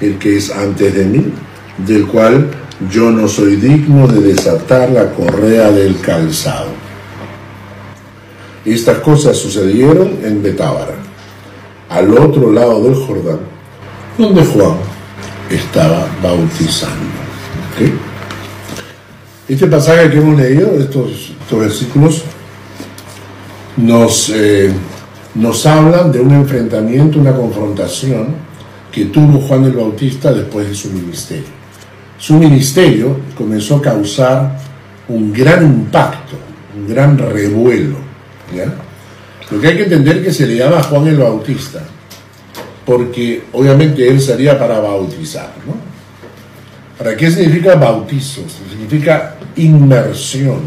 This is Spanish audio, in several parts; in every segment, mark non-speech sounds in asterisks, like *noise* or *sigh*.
el que es antes de mí, del cual yo no soy digno de desatar la correa del calzado. Estas cosas sucedieron en Betábara, al otro lado del Jordán, donde Juan estaba bautizando. Este pasaje que hemos leído, estos, versículos, nos, eh, nos hablan de un enfrentamiento, una confrontación que tuvo Juan el Bautista después de su ministerio. Su ministerio comenzó a causar un gran impacto, un gran revuelo. Lo que hay que entender es que se le llama Juan el Bautista, porque obviamente él sería para bautizar. ¿no? ¿Para qué significa bautizo? Significa inmersión.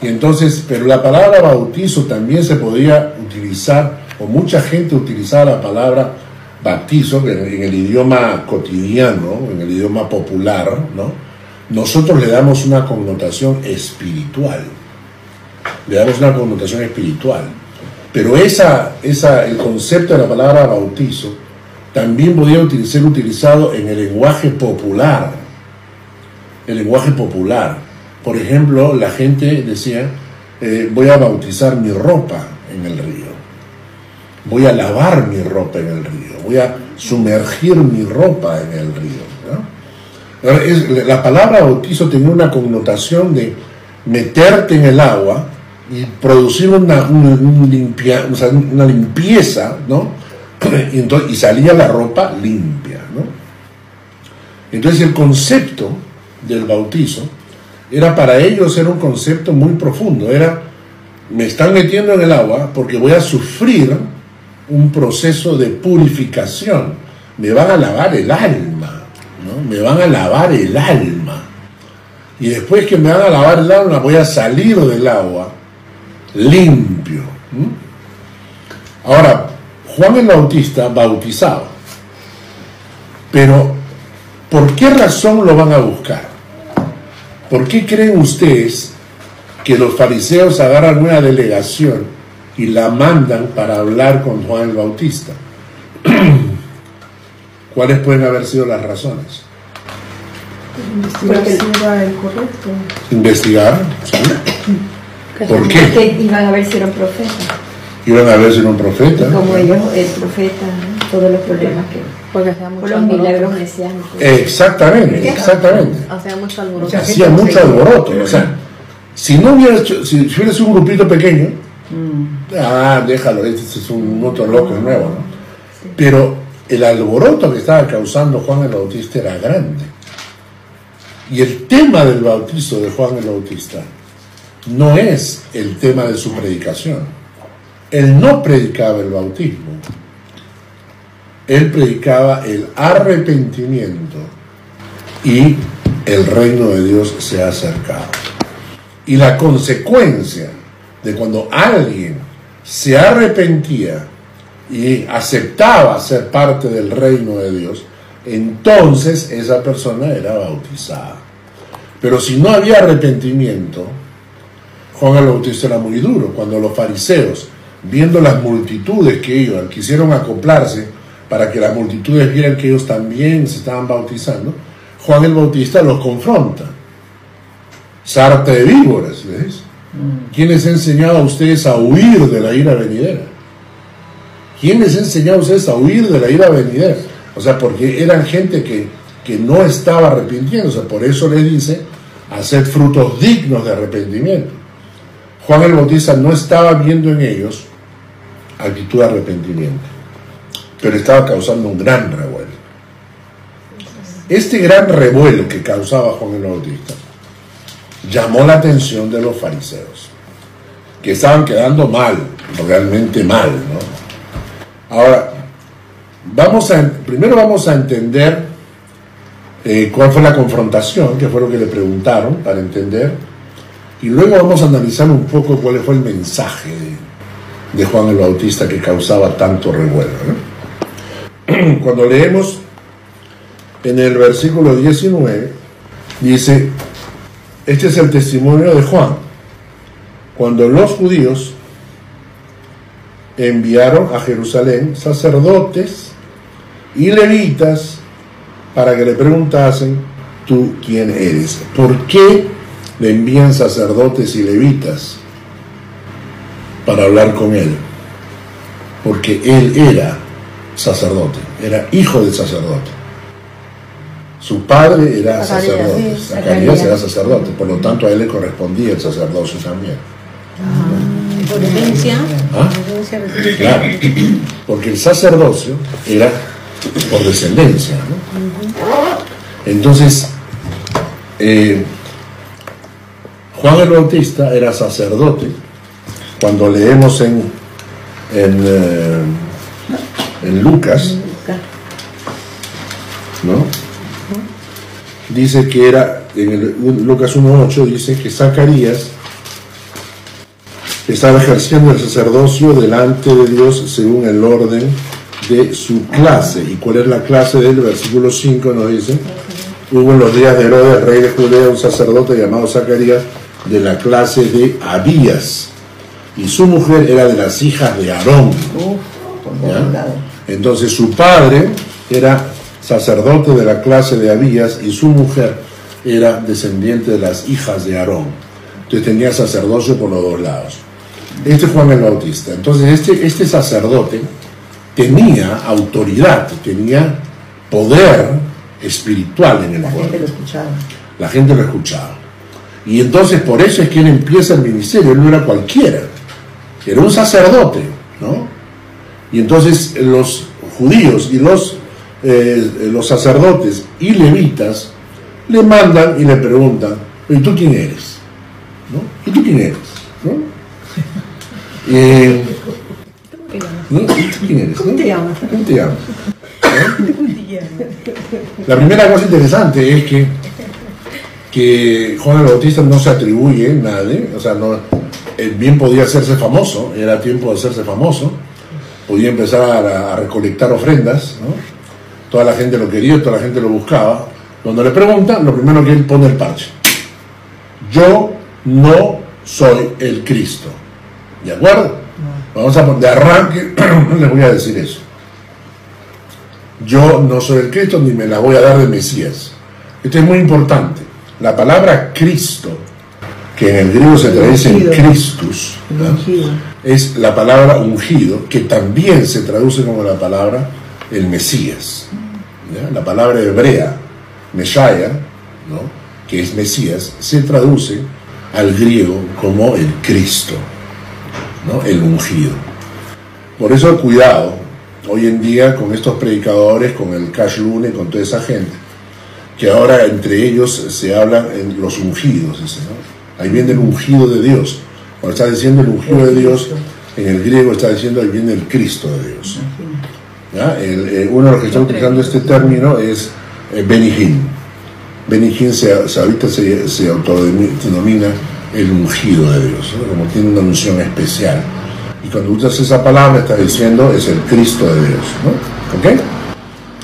Y entonces, pero la palabra bautizo también se podría utilizar, o mucha gente utilizaba la palabra bautizo en, el idioma cotidiano, en el idioma popular, ¿no? Nosotros le damos una connotación espiritual. Le damos una connotación espiritual. Pero esa, esa, el concepto de la palabra bautizo también podía ser utilizado en el lenguaje popular. El lenguaje popular. Por ejemplo, la gente decía, eh, voy a bautizar mi ropa en el río. Voy a lavar mi ropa en el río. Voy a sumergir mi ropa en el río. la palabra bautizo tenía una connotación de meterte en el agua y producir una, una limpieza, ¿no? *clears throat* y, salía la ropa limpia. Entonces el concepto del bautizo era para ellos era un concepto muy profundo, era me están metiendo en el agua porque voy a sufrir un proceso de purificación, me van a lavar el alma, ¿no? me van a lavar el alma. Y después que me van a lavar el alma voy a salir del agua limpio. Ahora, Juan el Bautista bautizaba. Pero, ¿por qué razón lo van a buscar? ¿Por qué creen ustedes que los fariseos agarran una delegación y la mandan para hablar con Juan el Bautista? *clears throat* ¿Cuáles pueden haber sido las razones? Investigar el correcto. ¿Investigar? ¿Por qué? Porque iban a ver si era un profeta iban a ver si era un profeta. Como ellos, el profeta, todos los problemas que. Porque hacía mucho los milagros mesiánicos. Exactamente, exactamente. Hacía mucho alboroto. Hacía mucho alboroto. O sea, si no hubiera hecho, si, hubiera sido un grupito pequeño, mm. ah, déjalo, este es un otro loco nuevo, ¿no? Pero el alboroto que estaba causando Juan el Bautista era grande. Y el tema del bautizo de Juan el Bautista no es el tema de su predicación él no predicaba el bautismo, él predicaba el arrepentimiento y el reino de Dios se ha acercado. Y la consecuencia de cuando alguien se arrepentía y aceptaba ser parte del reino de Dios, entonces esa persona era bautizada. Pero si no había arrepentimiento, Juan el Bautista era muy duro. Cuando los fariseos viendo las multitudes que iban, quisieron acoplarse para que las multitudes vieran que ellos también se estaban bautizando, Juan el Bautista los confronta. Sarta de víboras, ¿ves? ¿Quién les ha enseñado a ustedes a huir de la ira venidera? ¿Quién les ha enseñado a ustedes a huir de la ira venidera? O sea, porque eran gente que, que no estaba arrepintiéndose, por eso les dice, hacer frutos dignos de arrepentimiento. Juan el Bautista no estaba viendo en ellos actitud de arrepentimiento, pero estaba causando un gran revuelo. Este gran revuelo que causaba Juan el Bautista llamó la atención de los fariseos, que estaban quedando mal, realmente mal. Ahora, vamos a, primero vamos a entender eh, cuál fue la confrontación, que fue lo que le preguntaron, para entender y luego vamos a analizar un poco cuál fue el mensaje de, Juan el Bautista que causaba tanto revuelo. Cuando leemos en el versículo 19, dice, este es el testimonio de Juan. Cuando los judíos enviaron a Jerusalén sacerdotes y levitas para que le preguntasen, tú quién eres. ¿Por qué le envían sacerdotes y levitas para hablar con él? Porque él era sacerdote, era hijo del sacerdote. Su padre era sacerdote, Zacarías era sacerdote, por lo tanto a él le correspondía el sacerdocio también. Ah, ¿Por herencia? ¿Ah? Claro, porque el sacerdocio era por descendencia. ¿no? Entonces, eh, Juan el Bautista era sacerdote. Cuando leemos en, en, eh, en Lucas, ¿no? Dice que era, en el, Lucas 1.8 dice que Zacarías estaba ejerciendo el sacerdocio delante de Dios según el orden de su clase. ¿Y cuál es la clase del versículo 5? Nos dice, hubo en los días de Herodes, rey de Judea, un sacerdote llamado Zacarías de la clase de Abías. Y su mujer era de las hijas de Aarón. Entonces su padre era sacerdote de la clase de Abías y su mujer era descendiente de las hijas de Aarón. Entonces tenía sacerdocio por los dos lados. Este fue Juan el Bautista. Entonces este, este sacerdote tenía autoridad, tenía poder espiritual en el pueblo. La gente lo escuchaba. La gente lo escuchaba. Y entonces por eso es que él empieza el ministerio, él no era cualquiera, era un sacerdote, ¿no? Y entonces los judíos y los eh, los sacerdotes y levitas le mandan y le preguntan, ¿y tú quién eres? ¿No? ¿Y tú quién eres? ¿No? *laughs* Eh, ¿no? ¿Y tú quién eres? ¿Cómo te llamas? ¿Cómo te llamas? *laughs* La primera cosa interesante es que, que Juan el Bautista no se atribuye nada, o sea, no, bien podía hacerse famoso, era tiempo de hacerse famoso, podía empezar a, a recolectar ofrendas, ¿no? Toda la gente lo quería, toda la gente lo buscaba. Cuando le preguntan, lo primero que él pone el parche. Yo no soy el Cristo. ¿De acuerdo? Vamos a poner de arranque, *clears throat* les voy a decir eso. Yo no soy el Cristo ni me la voy a dar de Mesías. Esto es muy importante. La palabra Cristo, que en el griego se traduce en Christus, es la palabra ungido, que también se traduce como la palabra el Mesías. La palabra hebrea, ¿no? que es Mesías, se traduce al griego como el Cristo, ¿no? el ungido. Por eso cuidado hoy en día con estos predicadores, con el Cash Lune, con toda esa gente, que ahora entre ellos se hablan en los ungidos. Ahí viene el ungido de Dios. Cuando está diciendo el ungido de Dios, en el griego está diciendo ahí viene el Cristo de Dios. Eh, uno de los que está utilizando este término es eh, Benihín. Benihín se, ahorita se, se autodenomina el ungido de Dios, como tiene una unción especial. Y cuando usas esa palabra, está diciendo es el Cristo de Dios. ¿no? ¿Ok?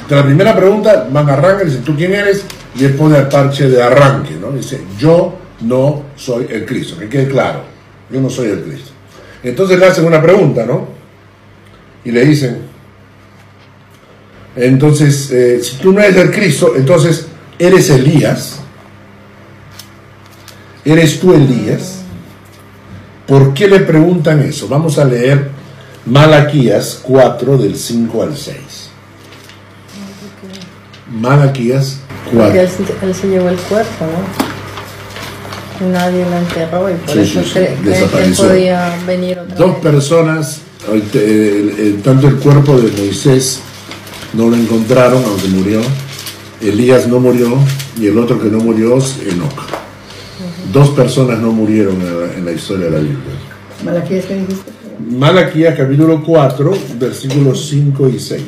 Entonces, la primera pregunta, van a arrancar, dice, ¿tú quién eres? Y él pone el parche de arranque, ¿no? Dice, yo no soy el Cristo, que quede claro, yo no soy el Cristo. Entonces le hacen una pregunta, ¿no? Y le dicen, entonces, eh, si tú no eres el Cristo, entonces eres Elías. ¿Eres tú Elías? ¿Por qué le preguntan eso? Vamos a leer Malaquías 4 del 5 al 6. Malaquías 4. Porque él, se llevó el cuerpo, ¿no? Nadie lo enterró y por eso que podía venir otra Dos personas, tanto el cuerpo de Moisés no lo encontraron, aunque murió. Elías no murió y el otro que no murió es Enoch. Dos personas no murieron en la, historia de la Biblia. Malaquías, ¿qué dijiste? Malaquías capítulo 4, versículos 5 y 6.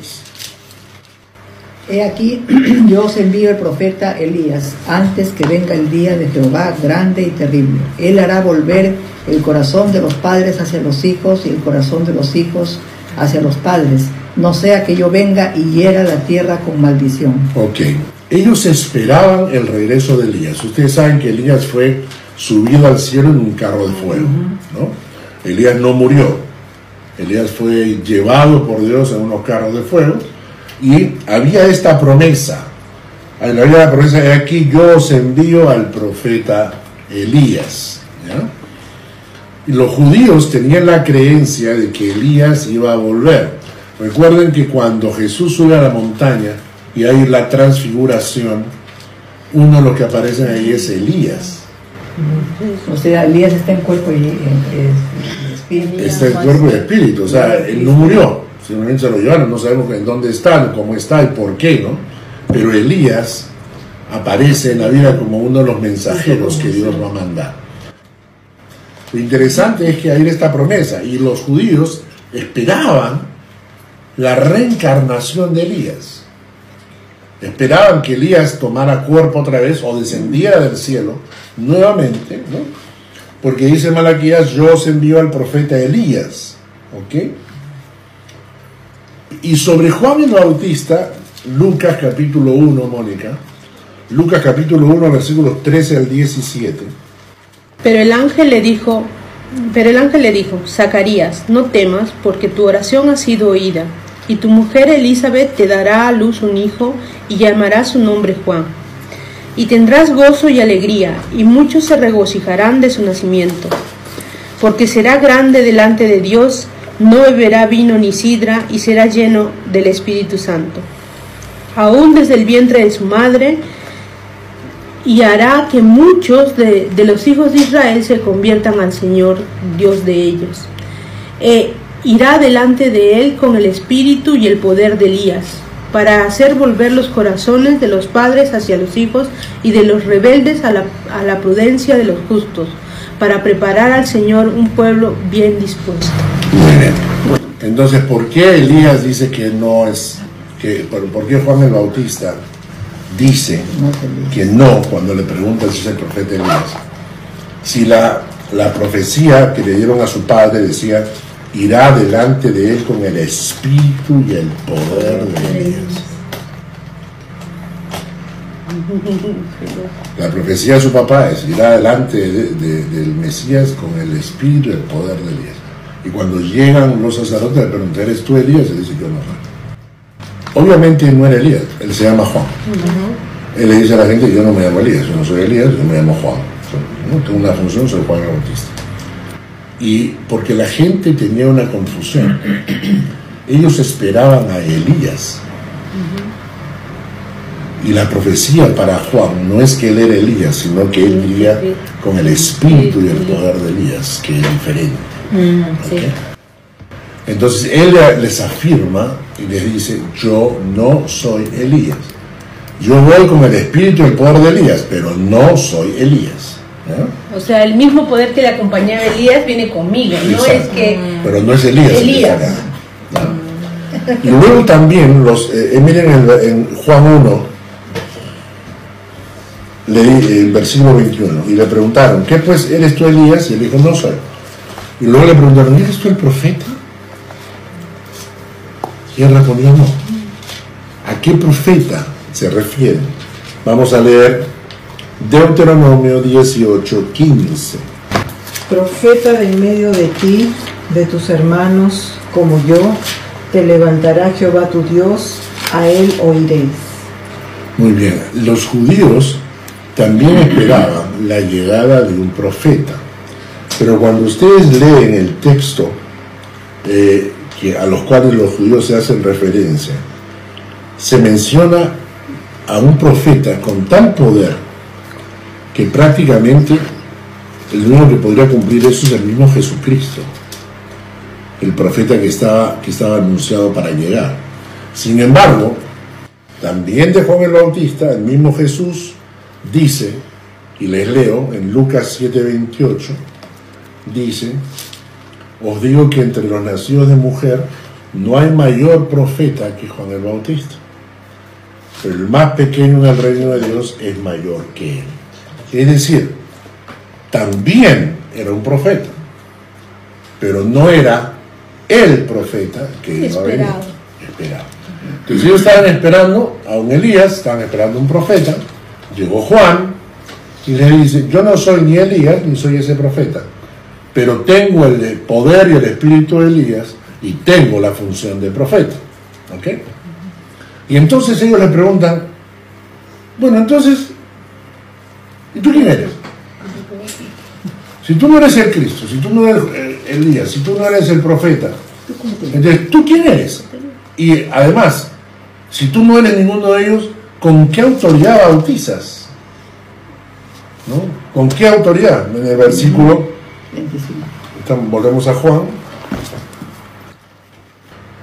He aquí, *clears throat* yo os envío el profeta Elías, antes que venga el día de Jehová grande y terrible. Él hará volver el corazón de los padres hacia los hijos y el corazón de los hijos hacia los padres no sea que yo venga y hiera la tierra con maldición. Ok. Ellos esperaban el regreso de Elías. Ustedes saben que Elías fue subido al cielo en un carro de fuego, ¿no? Elías no murió. Elías fue llevado por Dios en unos carros de fuego Y había esta promesa, había la promesa de aquí yo os envío al profeta Elías. Y los judíos tenían la creencia de que Elías iba a volver. Recuerden que cuando Jesús sube a la montaña y hay la transfiguración, uno de los que aparecen ahí es Elías. O sea, Elías está en cuerpo y espíritu. Está en cuerpo y espíritu, o sea, él no murió, simplemente se lo llevaron, no sabemos en dónde está, cómo está y por qué, ¿no? Pero Elías aparece en la vida como uno de los mensajeros que Dios va a mandar. Lo interesante es que hay esta promesa y los judíos esperaban la reencarnación de Elías. Esperaban que Elías tomara cuerpo otra vez o descendiera del cielo nuevamente, ¿no? Porque dice Malaquías, yo os envío al profeta Elías, ¿ok? Y sobre Juan el Bautista, Lucas capítulo 1, Mónica, Lucas capítulo 1, versículos 13 al 17. Pero el ángel le dijo, pero el ángel le dijo, Zacarías, no temas, porque tu oración ha sido oída, y tu mujer Elizabeth te dará a luz un hijo, y llamará su nombre Juan. Y tendrás gozo y alegría, y muchos se regocijarán de su nacimiento, porque será grande delante de Dios, no beberá vino ni sidra, y será lleno del Espíritu Santo. Aún desde el vientre de su madre, y hará que muchos de, los hijos de Israel se conviertan al Señor Dios de ellos. E irá delante de él con el espíritu y el poder de Elías, para hacer volver los corazones de los padres hacia los hijos y de los rebeldes a la, a la prudencia de los justos, para preparar al Señor un pueblo bien dispuesto. Entonces, ¿por qué Elías dice que no es, que, por qué Juan el Bautista dice que no cuando le preguntan si es el profeta Elías. Si la, la profecía que le dieron a su padre decía, irá delante de él con el espíritu y el poder de Elías. La profecía de su papá es, irá delante del Mesías con el espíritu y el poder de Elías. Y cuando llegan los sacerdotes le preguntan, ¿eres tú Elías? Y dice, yo no soy. Obviamente no era Elías, él se llama Juan. Él le dice a la gente, yo no me llamo Elías, yo no soy Elías, yo me llamo Juan. No tengo una función, soy Juan el Bautista. Y porque la gente tenía una confusión, ellos esperaban a Elías. Y la profecía para Juan no es que él era Elías, sino que él vivía con el espíritu y el poder de Elías, que es diferente. Mm, entonces él les afirma y les dice, yo no soy Elías. Yo voy con el espíritu y el poder de Elías, pero no soy Elías. O sea, el mismo poder que le acompañaba a Elías viene conmigo, no es que... Pero no es Elías. Elías. Y luego también, los, eh, miren en, Juan 1, leí el versículo 21, y le preguntaron, ¿qué pues eres tú Elías? Y él dijo, no soy. Y luego le preguntaron, ¿eres tú el profeta? Y él respondió no. ¿A qué profeta se refiere? Vamos a leer Deuteronomio 18, 15. Profeta de en medio de ti, de tus hermanos, como yo, te levantará Jehová tu Dios, a él oiréis. Muy bien, los judíos también esperaban la llegada de un profeta, pero cuando ustedes leen el texto, eh, que, a los cuales los judíos se hacen referencia, se menciona a un profeta con tal poder que prácticamente el único que podría cumplir eso es el mismo Jesucristo, el profeta que estaba, que estaba anunciado para llegar. Sin embargo, también de Juan el Bautista, el mismo Jesús dice, y les leo en Lucas 7:28, dice, os digo que entre los nacidos de mujer no hay mayor profeta que Juan el Bautista. Pero el más pequeño en el reino de Dios es mayor que él. Es decir, también era un profeta, pero no era el profeta que iba a venir. Esperado. Entonces ellos estaban esperando a un Elías, estaban esperando a un profeta. Llegó Juan y le dice, yo no soy ni Elías ni soy ese profeta pero tengo el poder y el espíritu de Elías y tengo la función de profeta. ¿Ok? Y entonces ellos le preguntan, bueno, entonces, ¿y tú quién eres? Si tú no eres el Cristo, si tú no eres Elías, si tú no eres el profeta, entonces, ¿tú quién eres? Y además, si tú no eres ninguno de ellos, ¿con qué autoridad bautizas? ¿No? ¿Con qué autoridad? En el versículo, volvemos a Juan.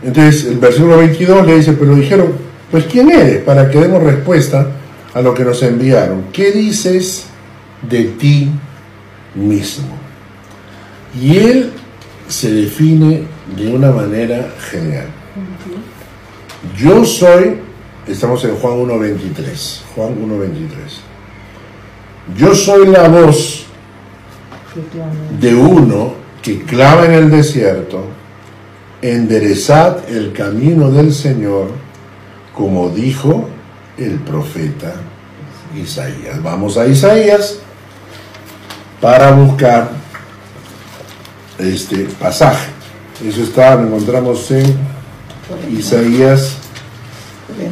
Entonces, el versículo 22 le dice, pero dijeron, pues ¿quién eres? Para que demos respuesta a lo que nos enviaron. ¿Qué dices de ti mismo? Y él se define de una manera genial. Yo soy, estamos en Juan 1.23, Juan 1.23. Yo soy la voz de uno que clama en el desierto, enderezad el camino del Señor, como dijo el profeta Isaías. Vamos a Isaías para buscar este pasaje. Eso está, lo encontramos en Isaías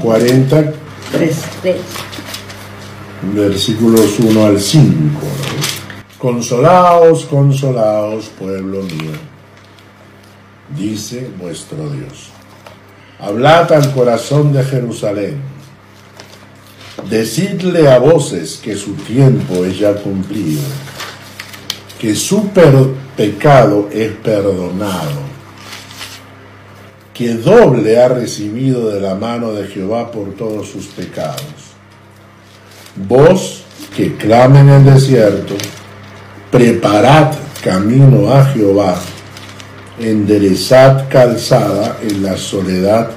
40, versículos 1 al 5. Consolaos, consolaos, pueblo mío, dice vuestro Dios. Hablad al corazón de Jerusalén. Decidle a voces que su tiempo es ya cumplido, que su pecado es perdonado que doble ha recibido de la mano de Jehová por todos sus pecados. Vos que clamen en el desierto, preparad camino a Jehová, enderezad calzada en la soledad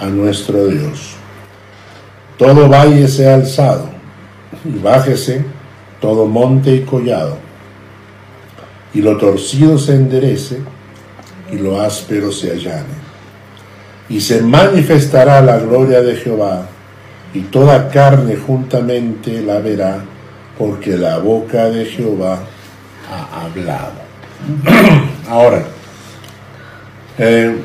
a nuestro Dios. Todo valle sea alzado, y bájese todo monte y collado, y lo torcido se enderece, y lo áspero se allane y se manifestará la gloria de Jehová, y toda carne juntamente la verá, porque la boca de Jehová ha hablado. *clears throat* Ahora, eh,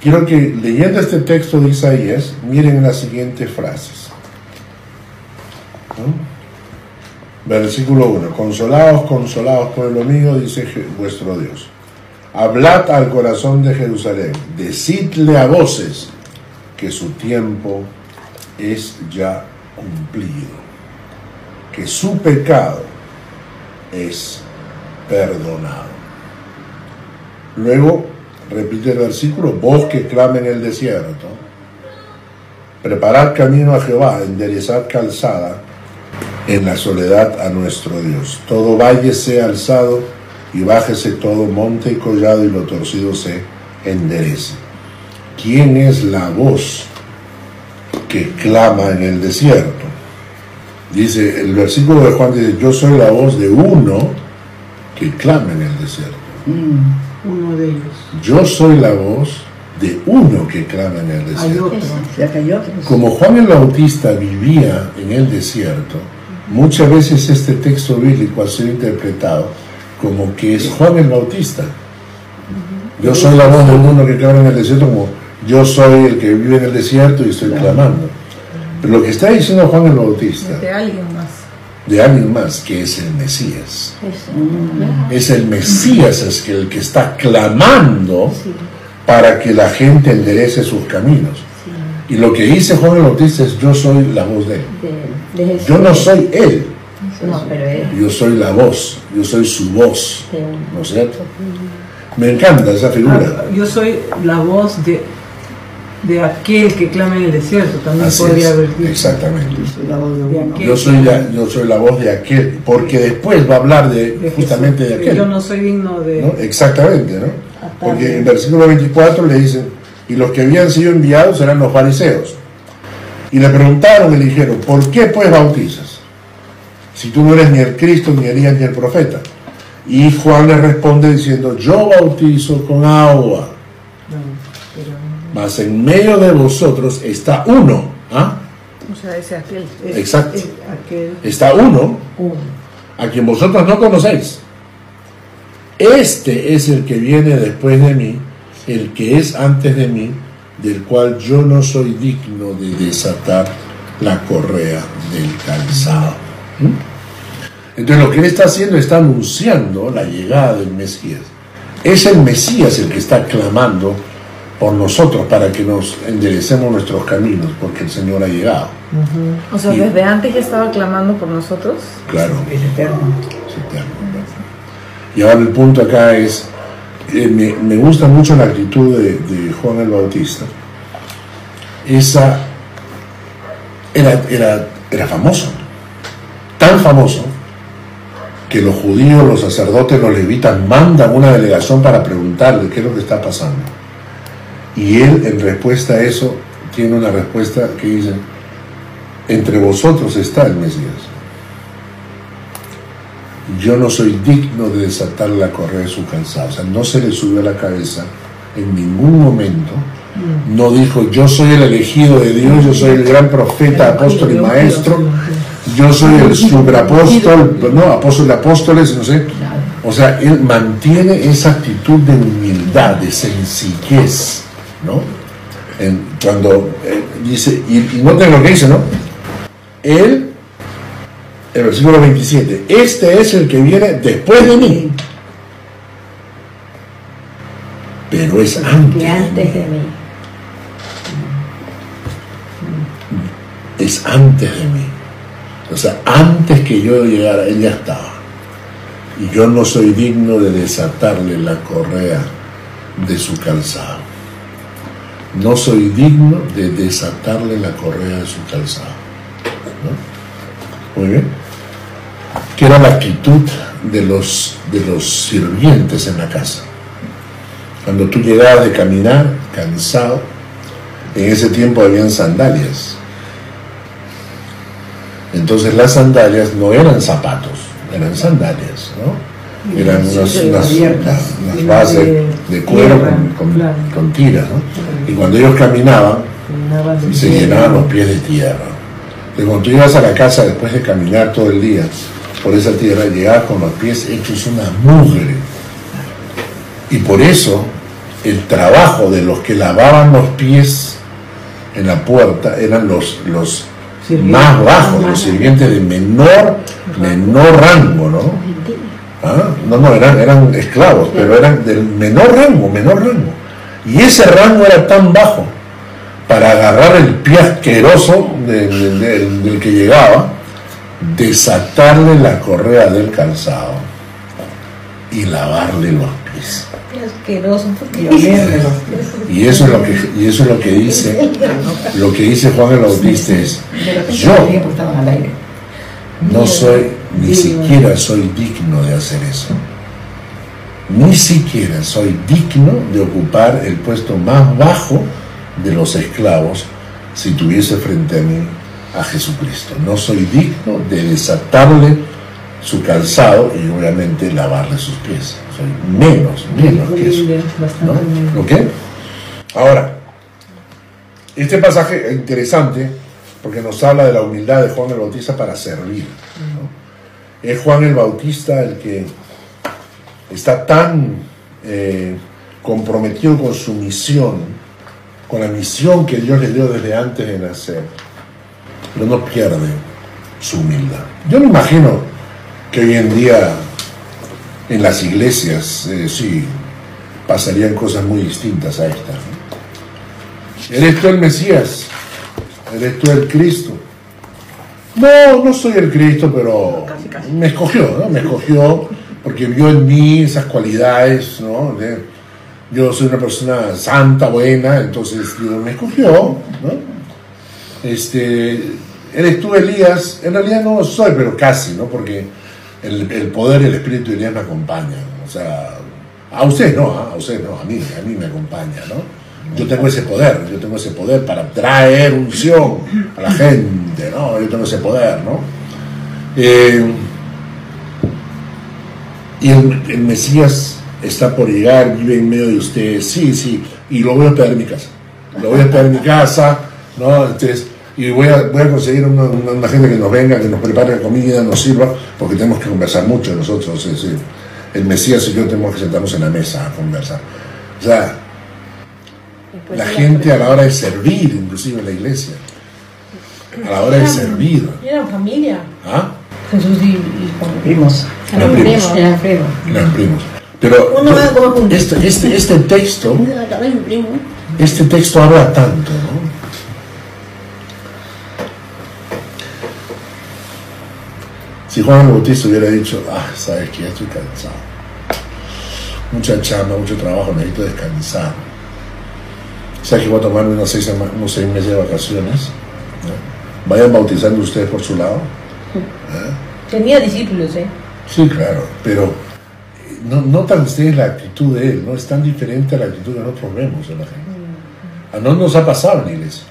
quiero que leyendo este texto de Isaías, miren las siguientes frases. Versículo 1, consolaos, consolaos, pueblo mío, dice vuestro Dios. Hablad al corazón de Jerusalén, decidle a voces que su tiempo es ya cumplido, que su pecado es perdonado. Luego repite el versículo, vos que clamen en el desierto, preparad camino a Jehová, enderezad calzada en la soledad a nuestro Dios. Todo valle sea alzado y bájese todo monte y collado y lo torcido se enderece. ¿Quién es la voz que clama en el desierto? Dice el versículo de Juan dice, yo soy la voz de uno que clama en el desierto. Mm, uno de ellos. Yo soy la voz de uno que clama en el desierto. Como Juan el Bautista vivía en el desierto, muchas veces este texto bíblico ha sido interpretado como que es Juan el Bautista. Yo soy la voz del mundo que clama en el desierto, como yo soy el que vive en el desierto y estoy clamando. Pero lo que está diciendo Juan el Bautista. De alguien más. De alguien más, que es el Mesías. Es el Mesías, es el que está clamando para que la gente enderece sus caminos. Y lo que dice Juan el Bautista es: Yo soy la voz de él. yo no soy él. Yo soy la voz, yo soy su voz, ¿no es cierto? Me encanta esa figura. Ah, yo soy la voz de, de aquel que clama en el desierto, también podría haber dicho. Exactamente. Yo soy, la, yo soy la voz de aquel, porque después va a hablar de, justamente de aquel. Yo no soy digno de... Exactamente, ¿no? Porque en versículo 24 le dicen, y los que habían sido enviados eran los fariseos. Y le preguntaron y le dijeron, ¿por qué pues bautizas? si tú no eres ni el Cristo, ni Elías, ni el profeta? Y Juan le responde diciendo, yo bautizo con agua, mas en medio de vosotros está uno. ¿ah? O sea, ese aquel. Exacto. Está uno, a quien vosotros no conocéis. Este es el que viene después de mí, el que es antes de mí, del cual yo no soy digno de desatar la correa del calzado. ¿Mm? Entonces lo que él está haciendo está anunciando la llegada del Mesías. Es el Mesías el que está clamando por nosotros para que nos enderecemos nuestros caminos, porque el Señor ha llegado. O sea, desde antes ya estaba clamando por nosotros. Claro. Es eterno. Es eterno. Y ahora el punto acá es, eh, me, gusta mucho la actitud de, Juan el Bautista. Esa era, era, era famoso, tan famoso que los judíos, los sacerdotes, los levitas mandan una delegación para preguntarle qué es lo que está pasando. Y él, en respuesta a eso, tiene una respuesta que dice, entre vosotros está el Mesías. Yo no soy digno de desatar la correa de su calzado. O sea, no se le subió a la cabeza en ningún momento. No dijo, yo soy el elegido de Dios, yo soy el gran profeta, apóstol y maestro, yo soy el superapóstol, no, apóstol de apóstoles, no sé. O sea, él mantiene esa actitud de humildad, de sencillez ¿no? cuando eh, dice, y, no noten lo que dice, ¿no? Él, el versículo 27, este es el que viene después de mí, pero es antes, de, mí. Es antes de mí. O sea, antes que yo llegara, él ya estaba. Y yo no soy digno de desatarle la correa de su calzado no soy digno de desatarle la correa de su calzado. Muy bien. Que era la actitud de los, de los sirvientes en la casa. Cuando tú llegabas de caminar, cansado, en ese tiempo habían sandalias. Entonces las sandalias no eran zapatos, eran sandalias, ¿no? eran unas, bases de, cuero con, tiras, ¿no? Y cuando ellos caminaban, se llenaban los pies de tierra. Y cuando tú ibas a la casa después de caminar todo el día por esa tierra, llegabas con los pies hechos una mugre. Y por eso el trabajo de los que lavaban los pies en la puerta eran los, los más bajos, los sirvientes de menor, menor rango, ¿no? ¿Ah? No, no, eran, eran esclavos, pero eran del menor rango, menor rango. Y ese rango era tan bajo para agarrar el pie asqueroso del, que llegaba, desatarle la correa del calzado y lavarle los pies. Y eso es lo que y eso es lo que dice lo que dice Juan el Bautista es yo no soy ni siquiera soy digno de hacer eso. Ni siquiera soy digno de ocupar el puesto más bajo de los esclavos si tuviese frente a mí a Jesucristo. No soy digno de desatarle su calzado y obviamente lavarle sus pies. Soy menos, menos que eso. ¿no? ¿Ok? Ahora, este pasaje es interesante porque nos habla de la humildad de Juan el Bautista para servir. Es Juan el Bautista el que está tan eh, comprometido con su misión, con la misión que Dios le dio desde antes de nacer, pero no pierde su humildad. Yo me imagino que hoy en día en las iglesias, eh, sí, pasarían cosas muy distintas a esta. ¿Eres tú el Mesías? ¿Eres tú el Cristo? No, no soy el Cristo, pero me escogió, ¿no? Me escogió porque vio en mí esas cualidades, ¿no? yo soy una persona santa, buena, entonces Dios me escogió, ¿no? Este, eres tú Elías, en realidad no lo soy, pero casi, ¿no? Porque el, poder y el espíritu de Elías me acompañan, o sea, a usted no, ¿ah? a usted no, a mí, a mí me acompaña, ¿no? yo tengo ese poder, yo tengo ese poder para traer unción a la gente, ¿no? Yo tengo ese poder, ¿no? Eh, y el, Mesías está por llegar, vive en medio de ustedes, sí, sí, y lo voy a esperar en mi casa, lo voy a esperar en mi casa, ¿no? Entonces, y voy a, voy a conseguir una, gente que nos venga, que nos prepare la comida, nos sirva, porque tenemos que conversar mucho nosotros, es decir, el Mesías y yo tenemos que sentarnos en la mesa a conversar. O sea, la gente a la hora de servir, inclusive en la iglesia. A la hora de servir. Eran familia. ¿Ah? Jesús y, primos. Eran primos. Eran primos. Eran primos. Pero este, este, este texto, este texto habla tanto, ¿no? Si Juan Bautista hubiera dicho, ah, sabes que ya estoy cansado, mucha chamba, mucho trabajo, necesito descansar. ¿Sabes que voy a tomarme unos seis, unos seis meses de vacaciones? Vayan bautizando ustedes por su lado. Tenía discípulos, ¿eh? Sí, claro, pero no, notan ustedes la actitud de él, ¿no? Es tan diferente a la actitud que nosotros vemos en la gente. A no nos ha pasado en la iglesia,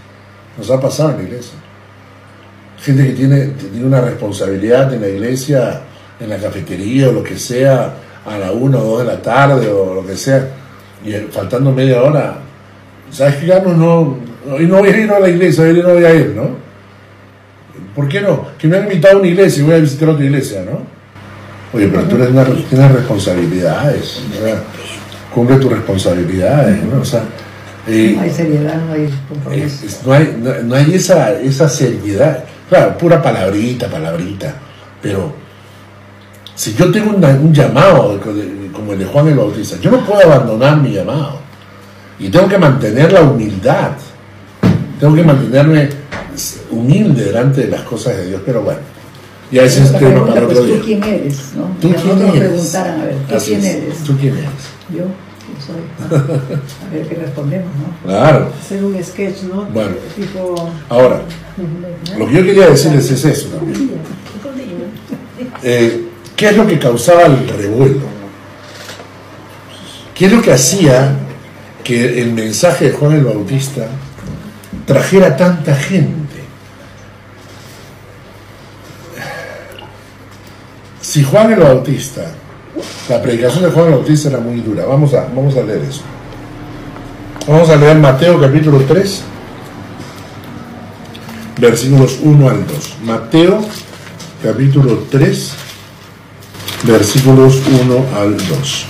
nos ha pasado en la iglesia gente que tiene, tiene una responsabilidad en la iglesia, en la cafetería o lo que sea, a la una o dos de la tarde o lo que sea, y faltando media hora, ¿sabes qué, Carlos? No, hoy no voy a ir a la iglesia, hoy no voy a ir, ¿no? ¿Por qué no? Que me han invitado a una iglesia y voy a visitar otra iglesia, ¿no? Oye, pero tú tienes responsabilidades, cumple tus responsabilidades, ¿no? O sea, eh, no hay seriedad, no hay compromiso. no, hay, no, hay esa, esa seriedad. Claro, pura palabrita, palabrita. Pero si yo tengo un llamado como el de Juan el Bautista, yo no puedo abandonar mi llamado. Y tengo que mantener la humildad. Tengo que mantenerme humilde delante de las cosas de Dios. Pero bueno, ya ese es tema para otro día. ¿Tú quién eres? ¿no? ¿Tú quién eres? preguntaran, a ver, ¿tú quién eres? ¿Tú quién eres? Yo. A ver qué respondemos, ¿no? Claro. Hacer un sketch, ¿no? Bueno. Ahora, lo que yo quería decirles es eso también. Eh, ¿Qué es lo que causaba el revuelo? ¿Qué es lo que hacía que el mensaje de Juan el Bautista trajera tanta gente? Si Juan el Bautista la predicación de Juan Bautista era muy dura. Vamos a, vamos a leer eso. Vamos a leer Mateo capítulo 3, versículos 1 al 2. Mateo capítulo 3, versículos 1 al 2.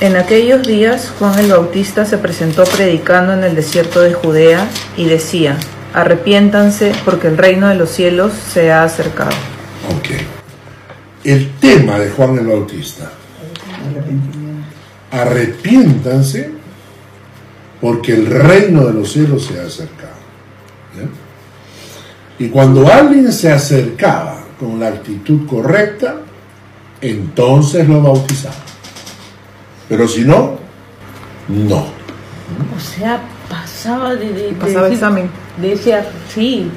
En aquellos días Juan el Bautista se presentó predicando en el desierto de Judea y decía, arrepiéntanse porque el reino de los cielos se ha acercado. Ok. El tema de Juan el Bautista. Arrepiéntanse porque el reino de los cielos se ha acercado. Y cuando alguien se acercaba con la actitud correcta, entonces lo bautizaba. Pero si no, no. O sea, pasaba de... pasaba examen. Decía, sí.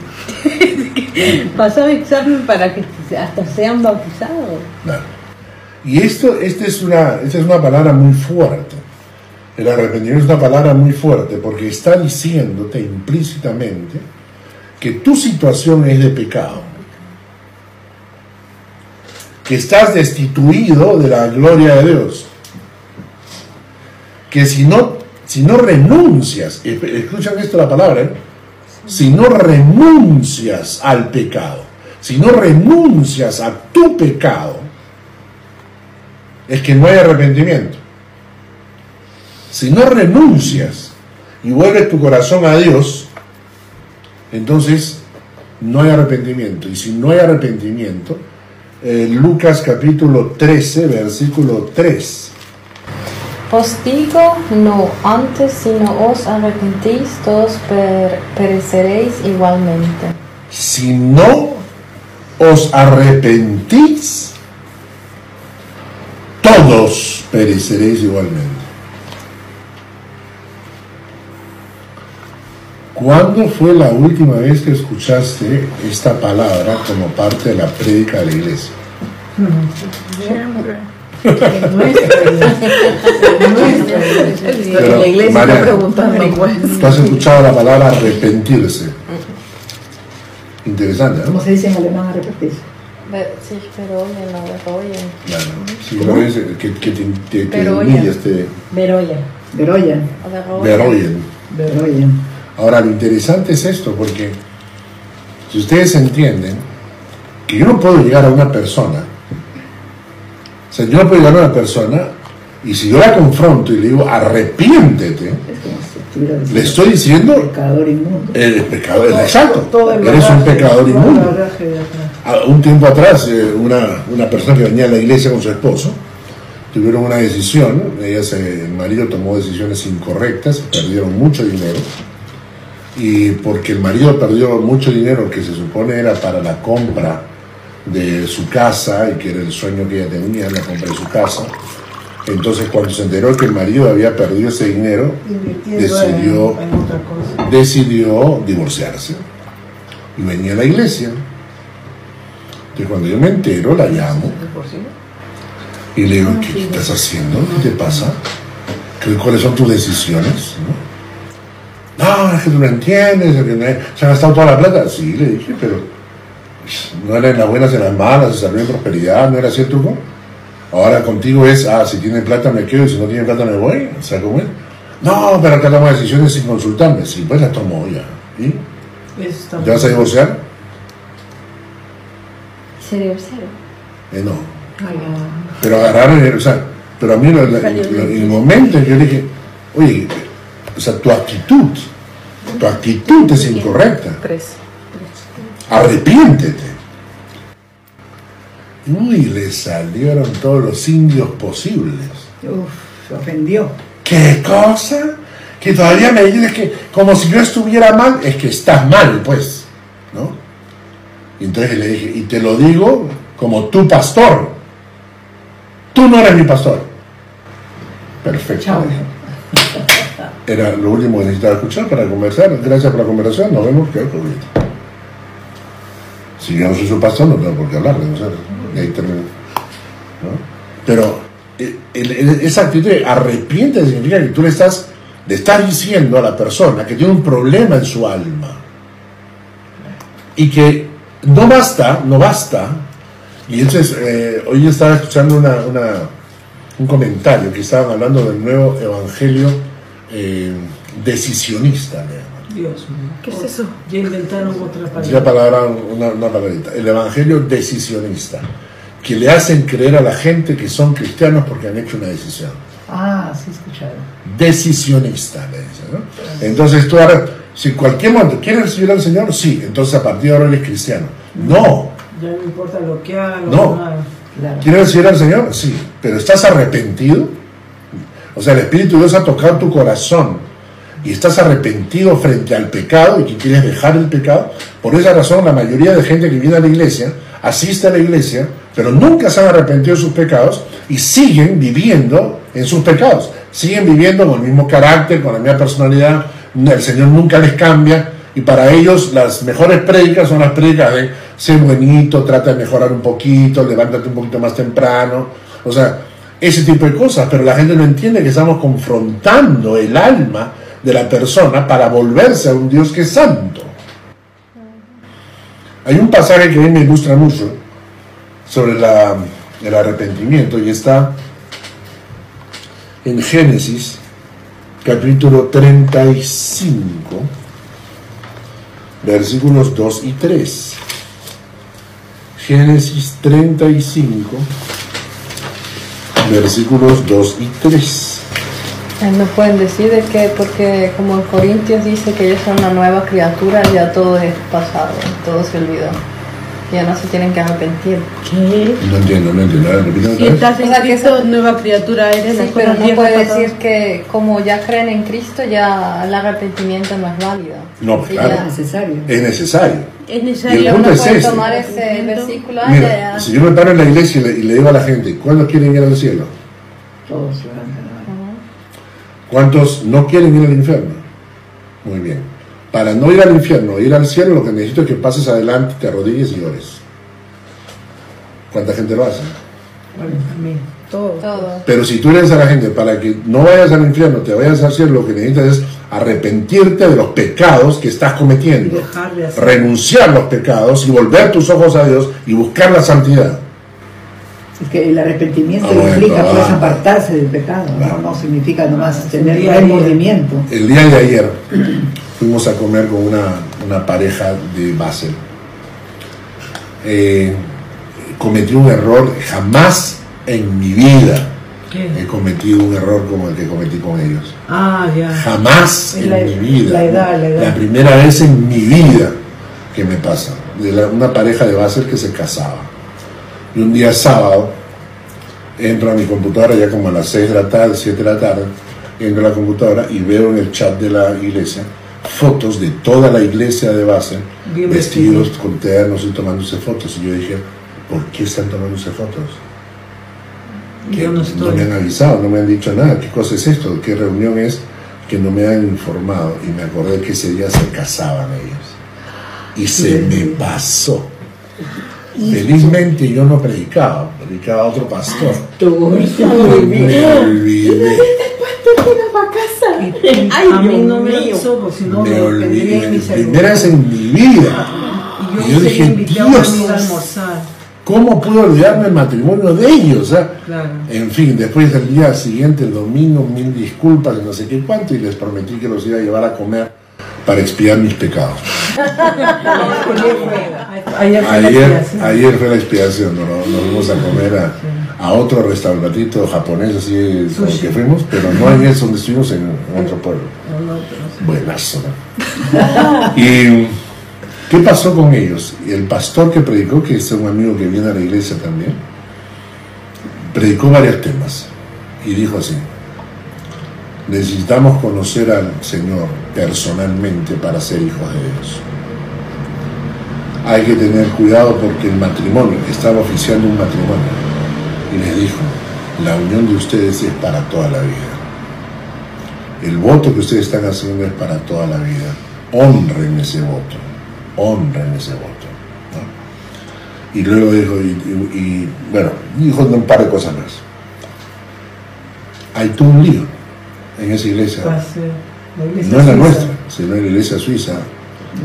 *laughs* pasaba examen para que hasta sean bautizados. Claro. Y esto, esta es, una, esta es una palabra muy fuerte. El arrepentimiento es una palabra muy fuerte porque está diciéndote implícitamente que tu situación es de pecado. Que estás destituido de la gloria de Dios que si no, si no renuncias, escuchan esto la palabra, ¿eh? si no renuncias al pecado, si no renuncias a tu pecado, es que no hay arrepentimiento. Si no renuncias y vuelves tu corazón a Dios, entonces no hay arrepentimiento. Y si no hay arrepentimiento, eh, Lucas capítulo 13, versículo 3 os digo, no antes si no os arrepentís, todos pereceréis igualmente. Si no os arrepentís, todos pereceréis igualmente. ¿Cuándo fue la última vez que escuchaste esta palabra como parte de la prédica de la iglesia? Pero, la iglesia pues. Tú has escuchado la palabra arrepentirse. Interesante, ¿no? ¿Cómo se dice en alemán arrepentirse? Sí, pero oye, no. Claro, sí, lo es que, que te, te, te humillas, te... Beroyen. Beroyen. Beroyen. Beroyen. Ahora, lo interesante es esto, porque si ustedes entienden que yo no puedo llegar a una persona, o sea, yo no puedo llegar a una persona y si yo la confronto y le digo, arrepiéntete, le estoy diciendo pecador inmundo. El pecador, exacto. Eres un pecador inmundo. Un tiempo atrás, eh, una, una persona que venía a la iglesia con su esposo, tuvieron una decisión, ellas, el marido tomó decisiones incorrectas, perdieron mucho dinero, y porque el marido perdió mucho dinero que se supone era para la compra de su casa y que era el sueño que ella tenía, la compra de su casa, entonces cuando se enteró que el marido había perdido ese dinero, decidió, decidió divorciarse y venía a la iglesia. Entonces cuando yo me entero, la llamo y le digo, ¿qué estás haciendo? ¿Qué te pasa? ¿Cuáles son tus decisiones? No, es que tú no entiendes, se ha gastado toda la plata. Sí, le dije, pero no era en las buenas y en las malas, se salió en prosperidad, ¿no era así el truco? Ahora contigo es, ah, si tiene plata me quedo y si no tiene plata me voy. O sea, ¿cómo es? No, pero acá tomo decisiones sin consultarme. Sí, pues las tomo ya. ¿Y? ¿Te vas a divorciar? ¿Se divorciaron? Eh, no. Pero agarraron, o sea, pero a mí en el momento yo dije, oye, o sea, tu actitud, tu actitud es incorrecta. Arrepiéntete. Uy, le salieron todos los indios posibles. Uf, se ofendió. ¿Qué cosa? Que todavía me dices que como si yo estuviera mal, es que estás mal, pues. ¿No? Y entonces le dije, y te lo digo como tu pastor. Tú no eres mi pastor. Perfecto. Era lo último que necesitaba escuchar para conversar. Gracias por la conversación. Nos vemos. Que Si yo no soy su pastor, no tengo por qué hablar. ¿no? ahí termina. Pero eh, esa actitud de arrepiente significa que tú le estás, le estás diciendo a la persona que tiene un problema en su alma y que no basta, no basta. Y entonces, eh, hoy estaba escuchando una, un comentario que estaban hablando del nuevo evangelio eh, decisionista. Dios mío. ¿Qué es eso? Ya inventaron otra palabra. palabra, una, una palabrita. El evangelio decisionista, que le hacen creer a la gente que son cristianos porque han hecho una decisión. Ah, sí, escucharon. Decisionista, le dicen, ¿no? Entonces tú ahora, si cualquier momento quieres recibir al Señor, sí, entonces a partir de ahora eres cristiano. No. Ya no importa lo que haga, lo no. que ¿Quieres recibir al Señor? Sí, pero ¿estás arrepentido? O sea, el Espíritu de Dios ha tocado tu corazón y estás arrepentido frente al pecado y que quieres dejar el pecado, por esa razón la mayoría de gente que viene a la iglesia asiste a la iglesia, pero nunca se han arrepentido de sus pecados y siguen viviendo en sus pecados, siguen viviendo con el mismo carácter, con la misma personalidad, el Señor nunca les cambia y para ellos las mejores prédicas son las prédicas de ser buenito, trata de mejorar un poquito, levántate un poquito más temprano, o sea, ese tipo de cosas, pero la gente no entiende que estamos confrontando el alma de la persona para volverse a un Dios que es santo. Hay un pasaje que a mí me ilustra mucho sobre el arrepentimiento y está en Génesis capítulo 35 versículos 2 y 3. Génesis 35 versículos 2 y 3. No pueden decir de que, porque como en Corintios dice que ellos son una nueva criatura, ya todo es pasado, todo se olvidó. Ya no se tienen que arrepentir. ¿Qué? No entiendo, no entiendo. Si estás en Cristo, nueva criatura eres. Sí, pero no puede decir que como ya creen en Cristo, ya el arrepentimiento no es válido. No, pues claro. Es necesario. Es necesario. Es necesario. Y el punto es ese. tomar ese versículo. Mira, si yo me paro en la iglesia y le, y le digo a la gente, ¿cuándo quieren ir al cielo? Todos ¿Cuántos no quieren ir al infierno? Muy bien. Para no ir al infierno, ir al cielo, lo que necesito es que pases adelante, te arrodilles y ores. ¿Cuánta gente lo hace? Todo. Pero si tú eres a la gente para que no vayas al infierno, te vayas al cielo, lo que necesitas es arrepentirte de los pecados que estás cometiendo, renunciar a los pecados y volver tus ojos a Dios y buscar la santidad. Es que el arrepentimiento ah, implica pues apartarse del pecado, ¿no? significa nomás tener remordimiento. El día de ayer fuimos a comer con una, pareja de Basel. eh, cometí un error jamás en mi vida he cometido un error como el que cometí con ellos. Ah, ya. Jamás en la- mi vida. la edad, la edad. primera vez en mi vida que me pasa. De la- una pareja de base que se casaba. Y un día sábado entro a mi computadora ya como a las 6 de la tarde, 7 de la tarde, entro a la computadora y veo en el chat de la iglesia fotos de toda la iglesia de base Bien vestidos con ternos y tomándose fotos. Y yo dije, ¿por qué están tomándose fotos? que no no me han avisado, no me han dicho nada. ¿Qué cosa es esto? ¿Qué reunión es? Que no me han informado. Y me acordé que ese día se casaban ellos. Y se me pasó. Felizmente yo no predicaba, predicaba otro pastor. *laughs* Me olvidé, a mí no me avisó, porque si no me me olvidé. en mi Primera vez celular. en mi vida. Y yo, Y yo se dije, Dios. a almorzar. ¿Cómo pude olvidarme el matrimonio de ellos? Claro. En fin, después del día siguiente, el domingo, mil disculpas y no sé qué cuánto, y les prometí que los iba a llevar a comer para expiar mis pecados. Ayer fue. Ayer fue la Ayer, expiación. ayer fue la expiación, ¿no? nos fuimos a comer a, a otro restaurantito japonés, así como Sushi. que fuimos, pero no en ese donde estuvimos, en otro pueblo. Buenazo, ¿no? *laughs* Y ¿qué pasó con ellos? El pastor que predicó, que es un amigo que viene a la iglesia también, predicó varios temas y dijo así, necesitamos conocer al Señor personalmente para ser hijos de Dios. Hay que tener cuidado porque el matrimonio, estaba oficiando un matrimonio, y les dijo, la unión de ustedes es para toda la vida. El voto que ustedes están haciendo es para toda la vida. Honren ese voto, honren ese voto. Y luego dijo, y, bueno, dijo un par de cosas más. Hay todo un lío en esa iglesia. La iglesia No en la nuestra, sino en la iglesia suiza.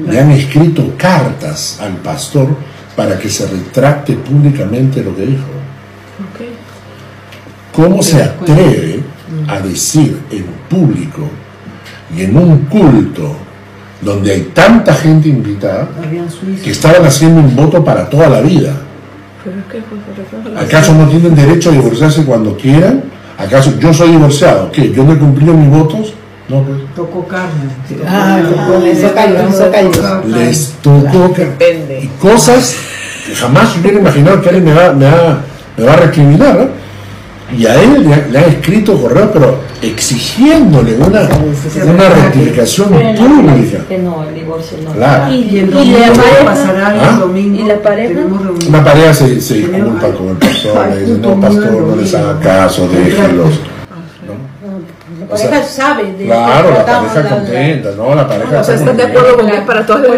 Le han escrito cartas al pastor para que se retracte públicamente lo que dijo. ¿Cómo se atreve a decir en público y en un culto donde hay tanta gente invitada que estaban haciendo un voto para toda la vida? Es pues, ¿Acaso no tienen derecho a divorciarse cuando quieran? ¿Acaso yo soy divorciado? ¿Qué? ¿Yo no he cumplido mis votos? No, pues. Tocó carne. Ah, con eso cayó, eso cayó. Les tocó que- Depende. y cosas que jamás hubiera imaginado que alguien me va, me va, me va a recriminar. ¿no? Y a él le, ha- le ha escrito correo, pero exigiéndole una, una rectificación pública. Que no, el divorcio no. Claro. Y el Y domingo la pareja- pasará ¿Ah? el domingo. ¿Y la pareja? Una pareja se, se disculpa con el pastor, le dice, no pastor, no les haga caso, La pareja sabe de Claro, la pareja la- contenta, ¿no? La pareja o sea, de acuerdo con que es para. Claro.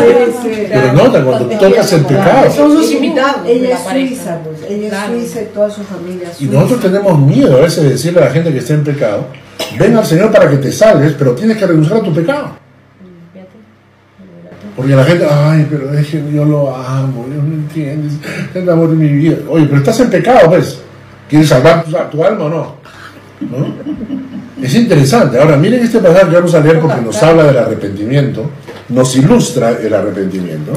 Sí, sí. Pero nota, cuando tocas el pecado. Son sus invitados. Ella la es suiza, pues. Ella es suiza y toda su familia es Y suiza. nosotros tenemos miedo a veces de decirle a la gente que está en pecado, ven al Señor para que te salves, pero tienes que renunciar a tu pecado. Porque la gente, ay, pero es que yo lo amo, Dios no entiendes, es el amor de mi vida. Oye, pero estás en pecado, pues. ¿Quieres salvar tu, tu alma o no? Es interesante. Ahora, miren este pasaje que vamos a leer porque nos habla del arrepentimiento, nos ilustra el arrepentimiento.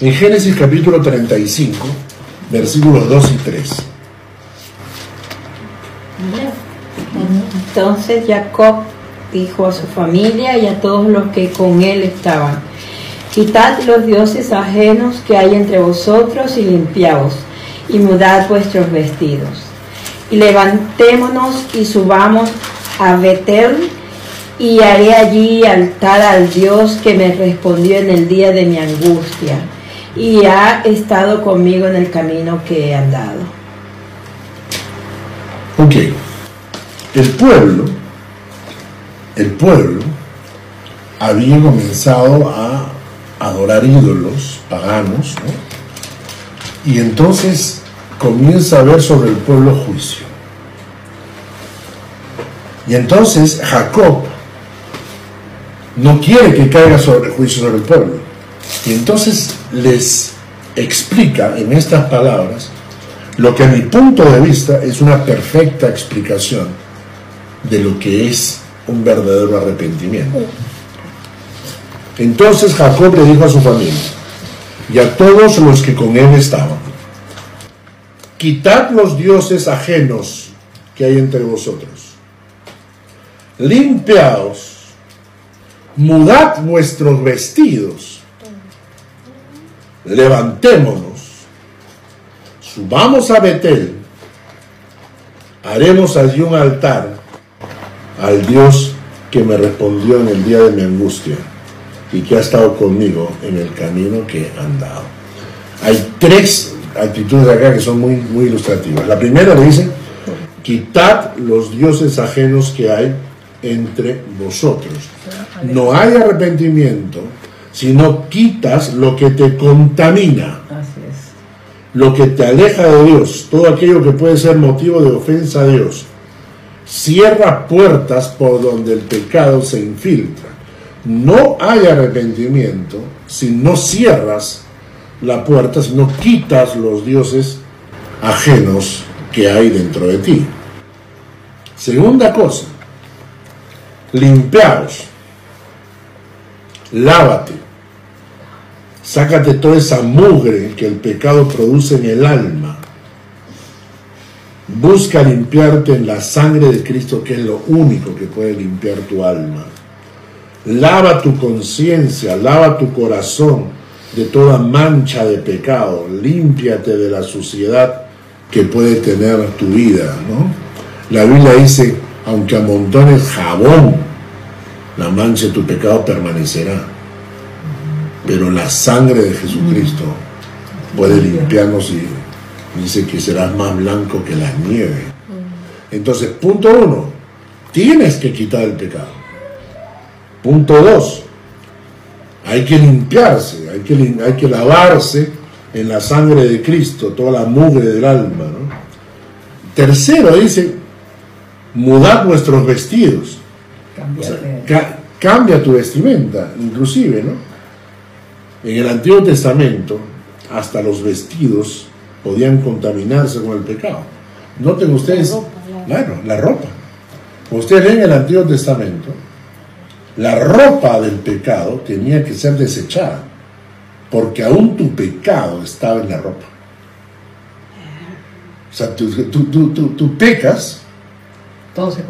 En Génesis capítulo 35, versículos 2 y 3. Entonces Jacob dijo a su familia y a todos los que con él estaban, quitad los dioses ajenos que hay entre vosotros y limpiaos, y mudad vuestros vestidos. Y levantémonos y subamos a Betel, y haré allí altar al Dios que me respondió en el día de mi angustia, y ha estado conmigo en el camino que he andado. Ok. El pueblo, el pueblo había comenzado a adorar ídolos paganos, ¿no? Y entonces comienza a haber sobre el pueblo juicio. Y entonces Jacob no quiere que caiga sobre juicio sobre el pueblo. Y entonces les explica en estas palabras lo que a mi punto de vista es una perfecta explicación de lo que es un verdadero arrepentimiento. Entonces Jacob le dijo a su familia, y a todos los que con él estaban. Quitad los dioses ajenos que hay entre vosotros. Limpiaos, mudad vuestros vestidos, levantémonos, subamos a Betel, haremos allí un altar al Dios que me respondió en el día de mi angustia y que ha estado conmigo en el camino que he andado. Hay tres actitudes acá que son muy, muy ilustrativas. La primera le dice, quitad los dioses ajenos que hay entre vosotros. No hay arrepentimiento si no quitas lo que te contamina, Así es. lo que te aleja de Dios, todo aquello que puede ser motivo de ofensa a Dios. Cierra puertas por donde el pecado se infiltra. No hay arrepentimiento si no cierras la puerta, si no quitas los dioses ajenos que hay dentro de ti. Segunda cosa, limpiaos, lávate, sácate toda esa mugre que el pecado produce en el alma. Busca limpiarte en la sangre de Cristo, que es lo único que puede limpiar tu alma. Lava tu conciencia, lava tu corazón de toda mancha de pecado, límpiate de la suciedad que puede tener tu vida, ¿no? La Biblia dice, aunque amontones jabón, la mancha de tu pecado permanecerá. Pero la sangre de Jesucristo puede limpiarnos y dice que serás más blanco que la nieve. Entonces, punto uno, tienes que quitar el pecado. Punto dos, hay que limpiarse, hay que, lim- hay que lavarse en la sangre de Cristo, toda la mugre del alma. ¿no? Tercero, dice, mudad vuestros vestidos. O sea, Cámbiate. ca- cambia tu vestimenta, inclusive, ¿no? En el Antiguo Testamento, hasta los vestidos podían contaminarse con el pecado. Noten ustedes, La ropa, la- claro, la ropa. Ustedes leen el Antiguo Testamento, la ropa del pecado tenía que ser desechada, porque aún tu pecado estaba en la ropa. O sea, tú, tú- tú- tú- pecas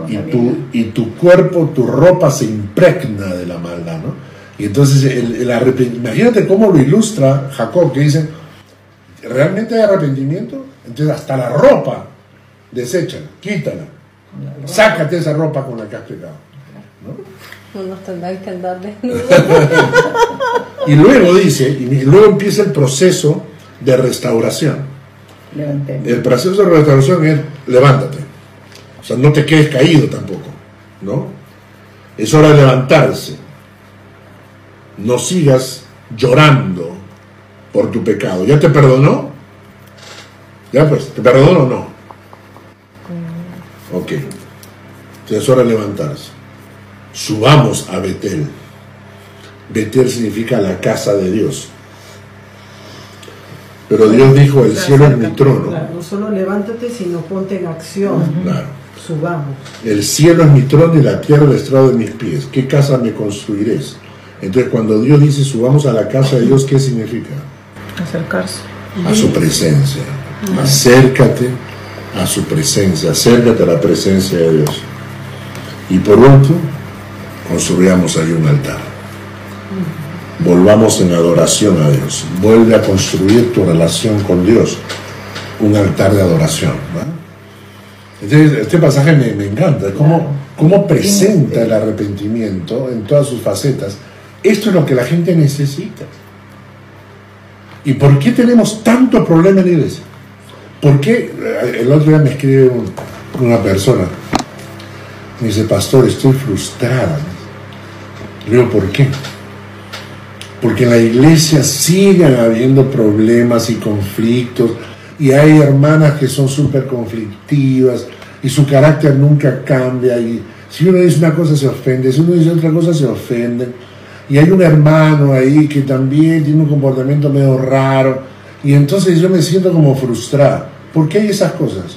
y tu, y tu cuerpo, tu ropa se impregna de la maldad, ¿no? Y entonces, el, el arrepen- imagínate cómo lo ilustra Jacob, que dice, ¿realmente hay arrepentimiento? Entonces, hasta la ropa, deséchala, quítala, sácate esa ropa con la que has pecado. No nos tendrán que andar desnudos. *laughs* Y luego dice, y luego empieza el proceso de restauración. Levantemos. El proceso de restauración es levántate. O sea, no te quedes caído tampoco, ¿no? Es hora de levantarse. No sigas llorando por tu pecado. ¿Ya te perdonó? ¿Ya pues? ¿Te perdonó o no? Ok. Entonces es hora de levantarse. Subamos a Betel. Betel significa la casa de Dios. Pero Dios dijo, el cielo es mi trono. Claro, no solo levántate, sino ponte en acción. Claro. Subamos. El cielo es mi trono y la tierra el estrado de mis pies. ¿Qué casa me construiréis? Entonces, cuando Dios dice subamos a la casa de Dios, ¿qué significa? Acercarse. A su presencia. Acércate a su presencia. Acércate a la presencia de Dios. Y por último, construyamos ahí un altar. Volvamos en adoración a Dios. Vuelve a construir tu relación con Dios. Un altar de adoración. Este, este pasaje me, me encanta, cómo, cómo presenta el arrepentimiento en todas sus facetas. Esto es lo que la gente necesita. ¿Y por qué tenemos tanto problema en la iglesia? ¿Por qué? Eh, El otro día me escribe un- una persona, me dice, pastor, estoy frustrada. Digo, ¿por qué? Porque en la iglesia siguen habiendo problemas y conflictos y hay hermanas que son súper conflictivas y su carácter nunca cambia y si uno dice una cosa se ofende, si uno dice otra cosa se ofenden y hay un hermano ahí que también tiene un comportamiento medio raro y entonces yo me siento como frustrada. ¿Por qué hay esas cosas?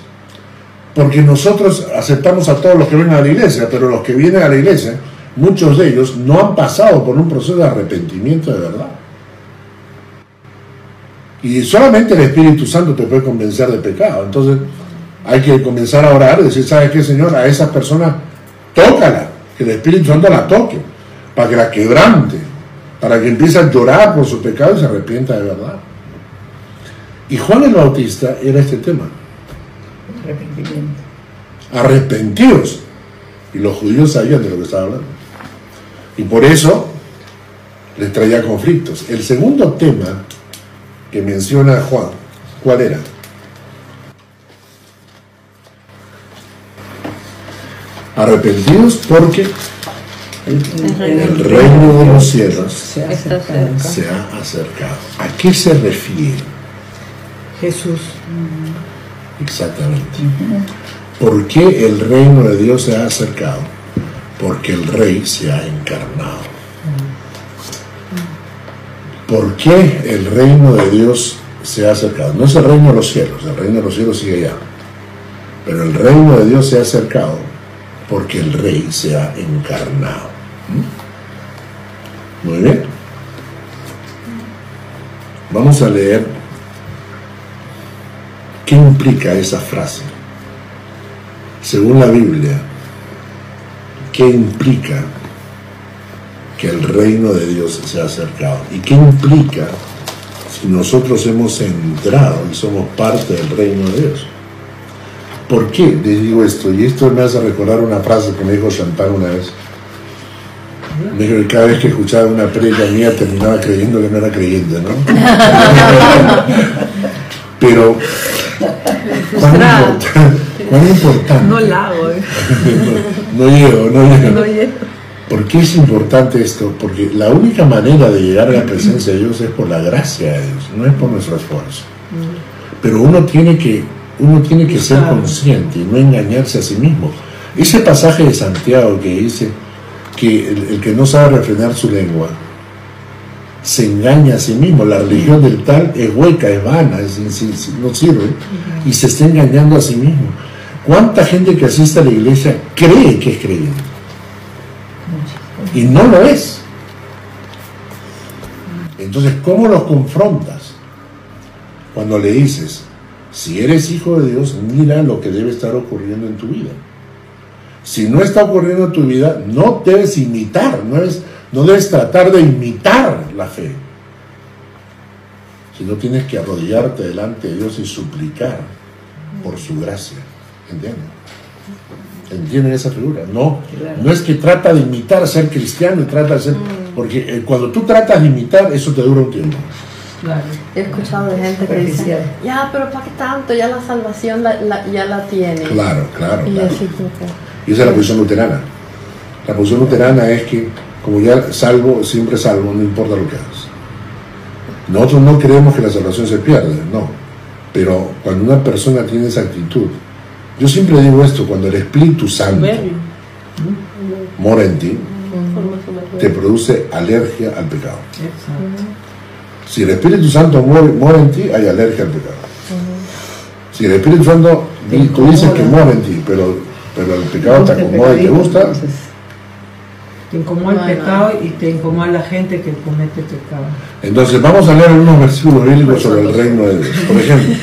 Porque nosotros aceptamos a todos los que vienen a la iglesia, pero los que vienen a la iglesia, muchos de ellos no han pasado por un proceso de arrepentimiento de verdad. Y solamente el Espíritu Santo te puede convencer de pecado. Entonces hay que comenzar a orar y decir, ¿sabes qué, Señor? A esa persona, tócala, que el Espíritu Santo la toque, para que la quebrante, para que empiece a llorar por su pecado y se arrepienta de verdad. Y Juan el Bautista era este tema, Arrepentimiento. arrepentidos. Y los judíos sabían de lo que estaba hablando. Y por eso les traía conflictos. El segundo tema que menciona Juan, ¿cuál era? Arrepentidos porque El, el reino de los cielos se ha Está acercado. cerca. se ha acercado. ¿A qué se refiere Jesús. exactamente? ¿Por qué el reino de Dios se ha acercado? Porque el rey se ha encarnado. ¿Por qué el reino de Dios se ha acercado? No es el reino de los cielos, el reino de los cielos sigue allá. Pero el reino de Dios se ha acercado porque el rey se ha encarnado. ¿Mm? Muy bien. Vamos a leer qué implica esa frase. Según la Biblia, ¿qué implica que el reino de Dios se ha acercado? ¿Y qué implica si nosotros hemos entrado y somos parte del reino de Dios? ¿Por qué les digo esto? Y esto me hace recordar una frase que me dijo Chantal una vez. Me dijo que cada vez que escuchaba una predica mía terminaba creyendo que no era creyente, ¿no? *laughs* Pero, ¿cuán, importan- cuán importante? No la hago, ¿eh? no, no llego, no llego. No llego. ¿Por qué es importante esto? Porque la única manera de llegar a la presencia de Dios es por la gracia de Dios, no es por nuestro esfuerzo. Pero uno tiene que, uno tiene que ser consciente y no engañarse a sí mismo. Ese pasaje de Santiago que dice que el, el que no sabe refrenar su lengua se engaña a sí mismo. La religión del tal es hueca, es vana, es no sirve y se está engañando a sí mismo. ¿Cuánta gente que asiste a la iglesia cree que es creyente? y no lo es. Entonces, ¿cómo los confrontas? Cuando le dices, si eres hijo de Dios, mira lo que debe estar ocurriendo en tu vida. Si no está ocurriendo en tu vida, no debes imitar, no debes, no debes tratar de imitar la fe. Sino tienes que arrodillarte delante de Dios y suplicar por su gracia. ¿Entienden? ¿Entienden esa figura? No, no es que trata de imitar ser cristiano y trata de ser... Porque eh, cuando tú tratas de imitar, eso te dura un tiempo. Claro. He escuchado de gente que dice, ya, pero ¿para qué tanto? Ya la salvación la- la- ya la tiene. Claro, claro. Y claro. así que, Y esa es la posición luterana. La posición luterana es que, como ya salvo, siempre salvo, no importa lo que hagas. Nosotros no creemos que la salvación se pierde, no. Pero cuando una persona tiene esa actitud, yo siempre digo esto, cuando el Espíritu Santo mora en ti, te produce alergia al pecado. Si el Espíritu Santo mora en ti, hay alergia al pecado. Si el Espíritu Santo, tú dices que mora en ti, pero, pero el pecado te acomoda y te gusta, Te incomoda No, el no. pecado y te incomoda la gente que comete pecado. Entonces vamos a leer unos versículos bíblicos sobre el reino de Dios. Por ejemplo,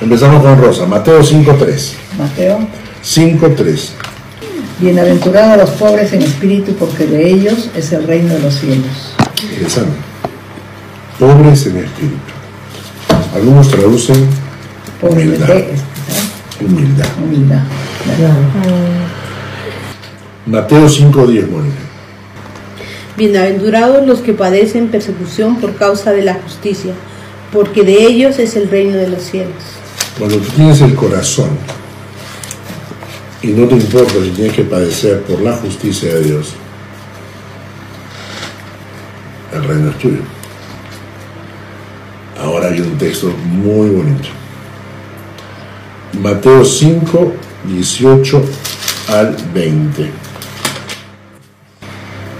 empezamos con Rosa, Mateo 5.3. Mateo. 5.3. Bienaventurados los pobres en espíritu, porque de ellos es el reino de los cielos. Interesante. Pobres en espíritu. Algunos traducen Humildad. de ¿sabes? humildad. humildad. Mateo 5.10, Mónica. Bienaventurados los que padecen persecución por causa de la justicia, porque de ellos es el reino de los cielos. Cuando tú tienes el corazón y no te importa si tienes que padecer por la justicia de Dios, el reino es tuyo. Ahora hay un texto muy bonito. Mateo 5, 18 al 20.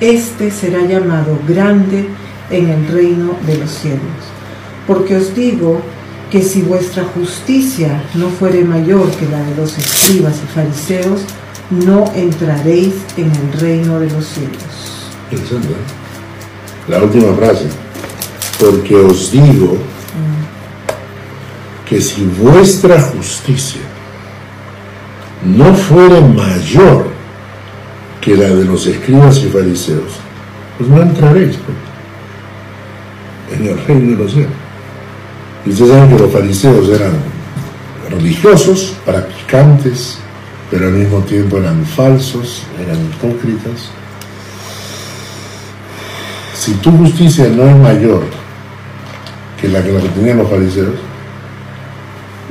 éste será llamado grande en el reino de los cielos. Porque os digo que si vuestra justicia no fuere mayor que la de los escribas y fariseos, no entraréis en el reino de los cielos. Interesante, ¿eh? La última frase. Porque os digo que si vuestra justicia no fuere mayor que la de los escribas y fariseos, pues no entraréis pues, en el reino de los cielos. Y ustedes saben que los fariseos eran religiosos, practicantes, pero al mismo tiempo eran falsos, eran hipócritas. Si tu justicia no es mayor que la que, la que tenían los fariseos,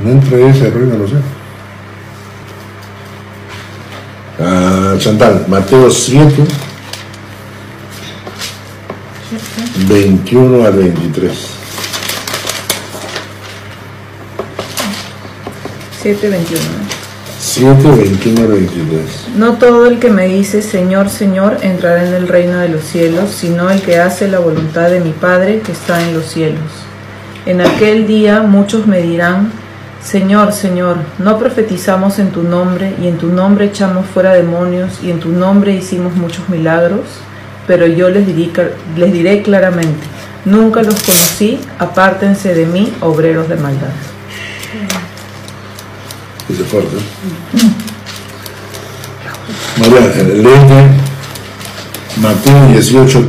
no entraréis en el reino de los cielos. Ah, Chantal, Mateo 7, 21 al 23. 7:21. 7, 21 al 23. No todo el que me dice Señor, Señor entrará en el reino de los cielos, sino el que hace la voluntad de mi Padre que está en los cielos. En aquel día muchos me dirán, Señor, Señor, ¿no profetizamos en tu nombre y en tu nombre echamos fuera demonios y en tu nombre hicimos muchos milagros? Pero yo les diré, claramente, nunca los conocí, apártense de mí, obreros de maldad. Fuerte. María, 18,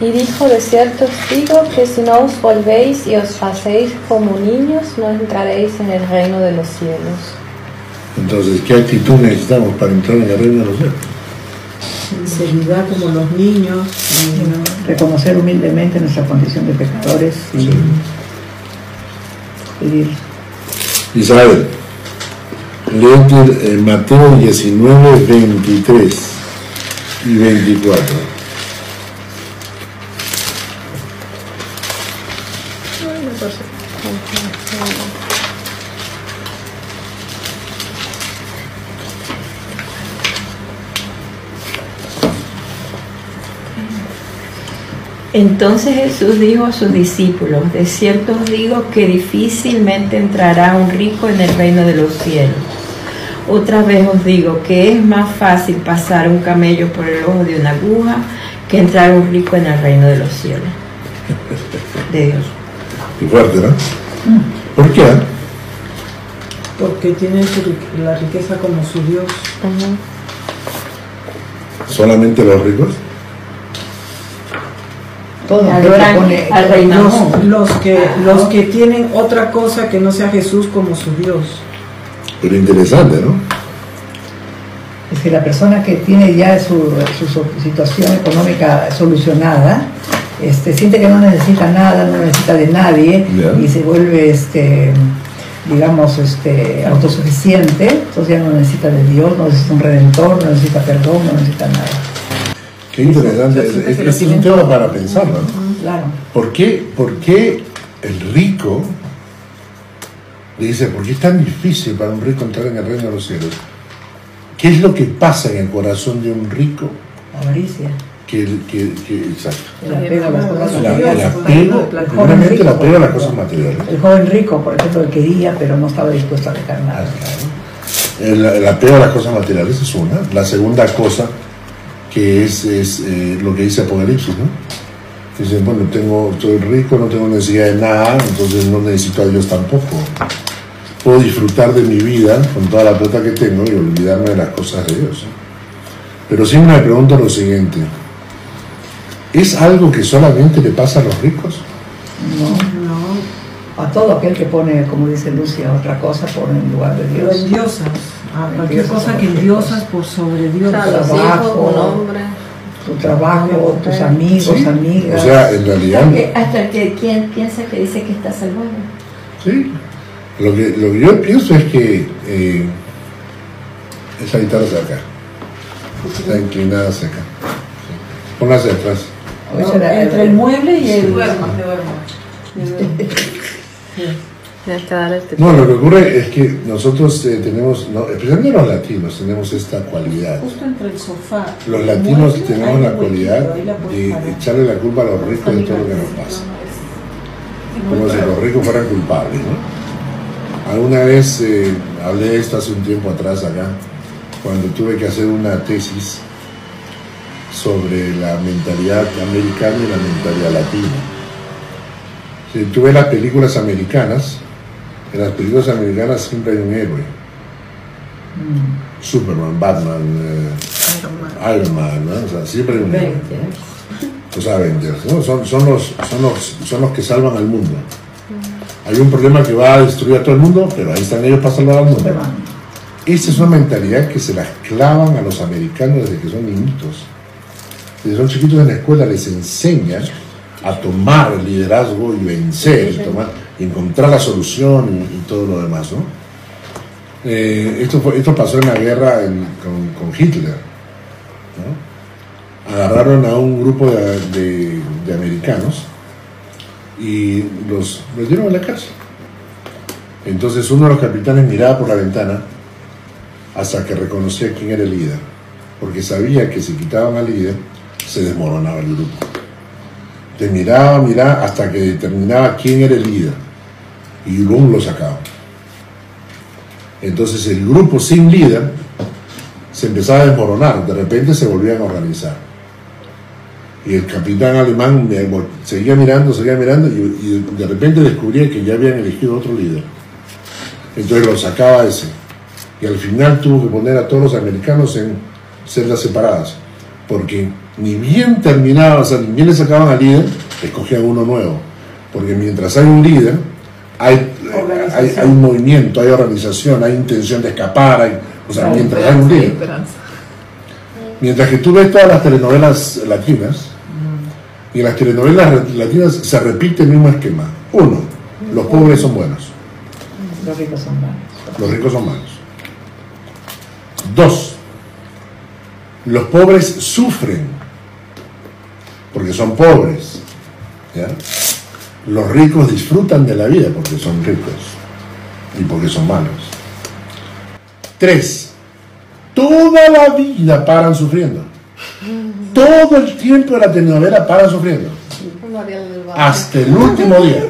Y dijo, de cierto os digo que si no os volvéis y os hacéis como niños, no entraréis en el reino de los cielos. Entonces, ¿qué actitud necesitamos para entrar en el reino de los cielos? Sinceridad como los niños. y- Reconocer humildemente nuestra condición de pecadores y pedir. Isabel, léete eh, Mateo 19, 23 y 24. Entonces Jesús dijo a sus discípulos, de cierto os digo que difícilmente entrará un rico en el reino de los cielos. Otra vez os digo que es más fácil pasar un camello por el ojo de una aguja que entrar un rico en el reino de los cielos. *laughs* De Dios. Qué fuerte, ¿no? ¿Por qué? Porque ri- la riqueza como su Dios. ¿Solamente los ricos? Todo Al gran- pone- al. Los, los que, los que tienen otra cosa que no sea Jesús como su Dios. Pero interesante, ¿no? Es que la persona que tiene ya su, su situación económica solucionada, este, siente que no necesita nada, no necesita de nadie Ya. y se vuelve, este, digamos, este, autosuficiente, entonces ya no necesita de Dios, no necesita un redentor, no necesita perdón, no necesita nada. Qué interesante. Es, es- es un tema para pensarlo, ¿no? Claro. ¿Por qué, ¿Por qué el rico le dice, ¿por qué es tan difícil para un rico entrar en el reino de los cielos? ¿Qué es lo que pasa en el corazón de un rico Avaricia. que, que, que- exacto, El apego a las cosas materiales. primeramente el apego a las cosas materiales. El joven rico, por ejemplo, él quería, pero no estaba dispuesto a dejar Ah, nada. claro. El, el apego a las cosas materiales es una. La segunda cosa que es, eh, lo que dice Apocalipsis, ¿no? Dicen, bueno, tengo, soy rico, no tengo necesidad de nada, entonces no necesito a Dios tampoco. Puedo disfrutar de mi vida con toda la plata que tengo y olvidarme de las cosas de Dios. Pero siempre me pregunto lo siguiente, ¿es algo que solamente le pasa a los ricos? No. A todo aquel que pone, como dice Lucia, otra cosa pone en lugar de pero Dios. endiosas. A cualquier Endiosas cosa que endiosas por sobre Dios. O sea, los Trabajo. hijos, un hombre. Tu trabajo, tus amigos, Sí. amigas. O sea, en realidad... Hasta que, hasta que quien piensa que dice que está salvado. Sí. Lo que, lo que yo pienso es que eh, esa guitarra hacia acá. Está inclinada hacia acá. Sí. Ponla hacia atrás. Entre el mueble y el... Tienes que dar No, lo que ocurre es que nosotros eh, tenemos, no, especialmente los latinos, tenemos esta cualidad. Justo entre el sofá. Los latinos tenemos la cualidad la de echarle la culpa a los ricos de todo lo que nos pasa. Como si los ricos fueran culpables, ¿no? Alguna vez eh, hablé de esto hace un tiempo atrás acá, cuando tuve que hacer una tesis sobre la mentalidad americana y la mentalidad latina. Si tú ves las películas americanas, en las películas americanas siempre hay un héroe. Superman, Batman, eh, Iron Man, ¿no? O sea, siempre hay un héroe. Los Avengers, ¿no? Son, son, los, son, los, son los que salvan al mundo. Hay un problema que va a destruir a todo el mundo, pero ahí están ellos para salvar al mundo. Esta es una mentalidad que se la clavan a los americanos desde que son niñitos. Desde son chiquitos en la escuela les enseña a tomar el liderazgo y vencer, y tomar, y encontrar la solución y, y todo lo demás. ¿no? Eh, esto, fue- esto pasó en la guerra en- con, con Hitler. ¿no? Agarraron a un grupo de, de- de americanos y los metieron en la cárcel. Entonces uno de los capitanes miraba por la ventana hasta que reconocía quién era el líder, porque sabía que si quitaban al líder se desmoronaba el grupo. Te miraba, miraba hasta que determinaba quién era el líder y luego lo sacaba. Entonces el grupo sin líder se empezaba a desmoronar, de repente se volvían a organizar. Y el capitán alemán seguía mirando, seguía mirando y, y de repente descubría que ya habían elegido otro líder. Entonces lo sacaba ese. Y al final tuvo que poner a todos los americanos en celdas separadas. Porque ni bien terminaba, o sea, ni bien le sacaban al líder, escogían uno nuevo. Porque mientras hay un líder, hay, hay, hay un movimiento, hay organización, hay intención de escapar, hay, o sea, mientras hay un líder. Mientras que tú ves todas las telenovelas latinas, y en las telenovelas latinas se repite el mismo esquema. Uno, los pobres son buenos, Los ricos son malos. los ricos son malos. Dos, los pobres sufren porque son pobres. ¿ya? Los ricos disfrutan de la vida porque son ricos y porque son malos. Tres, toda la vida paran sufriendo. Todo el tiempo de la telenovela paran sufriendo. Hasta el último día.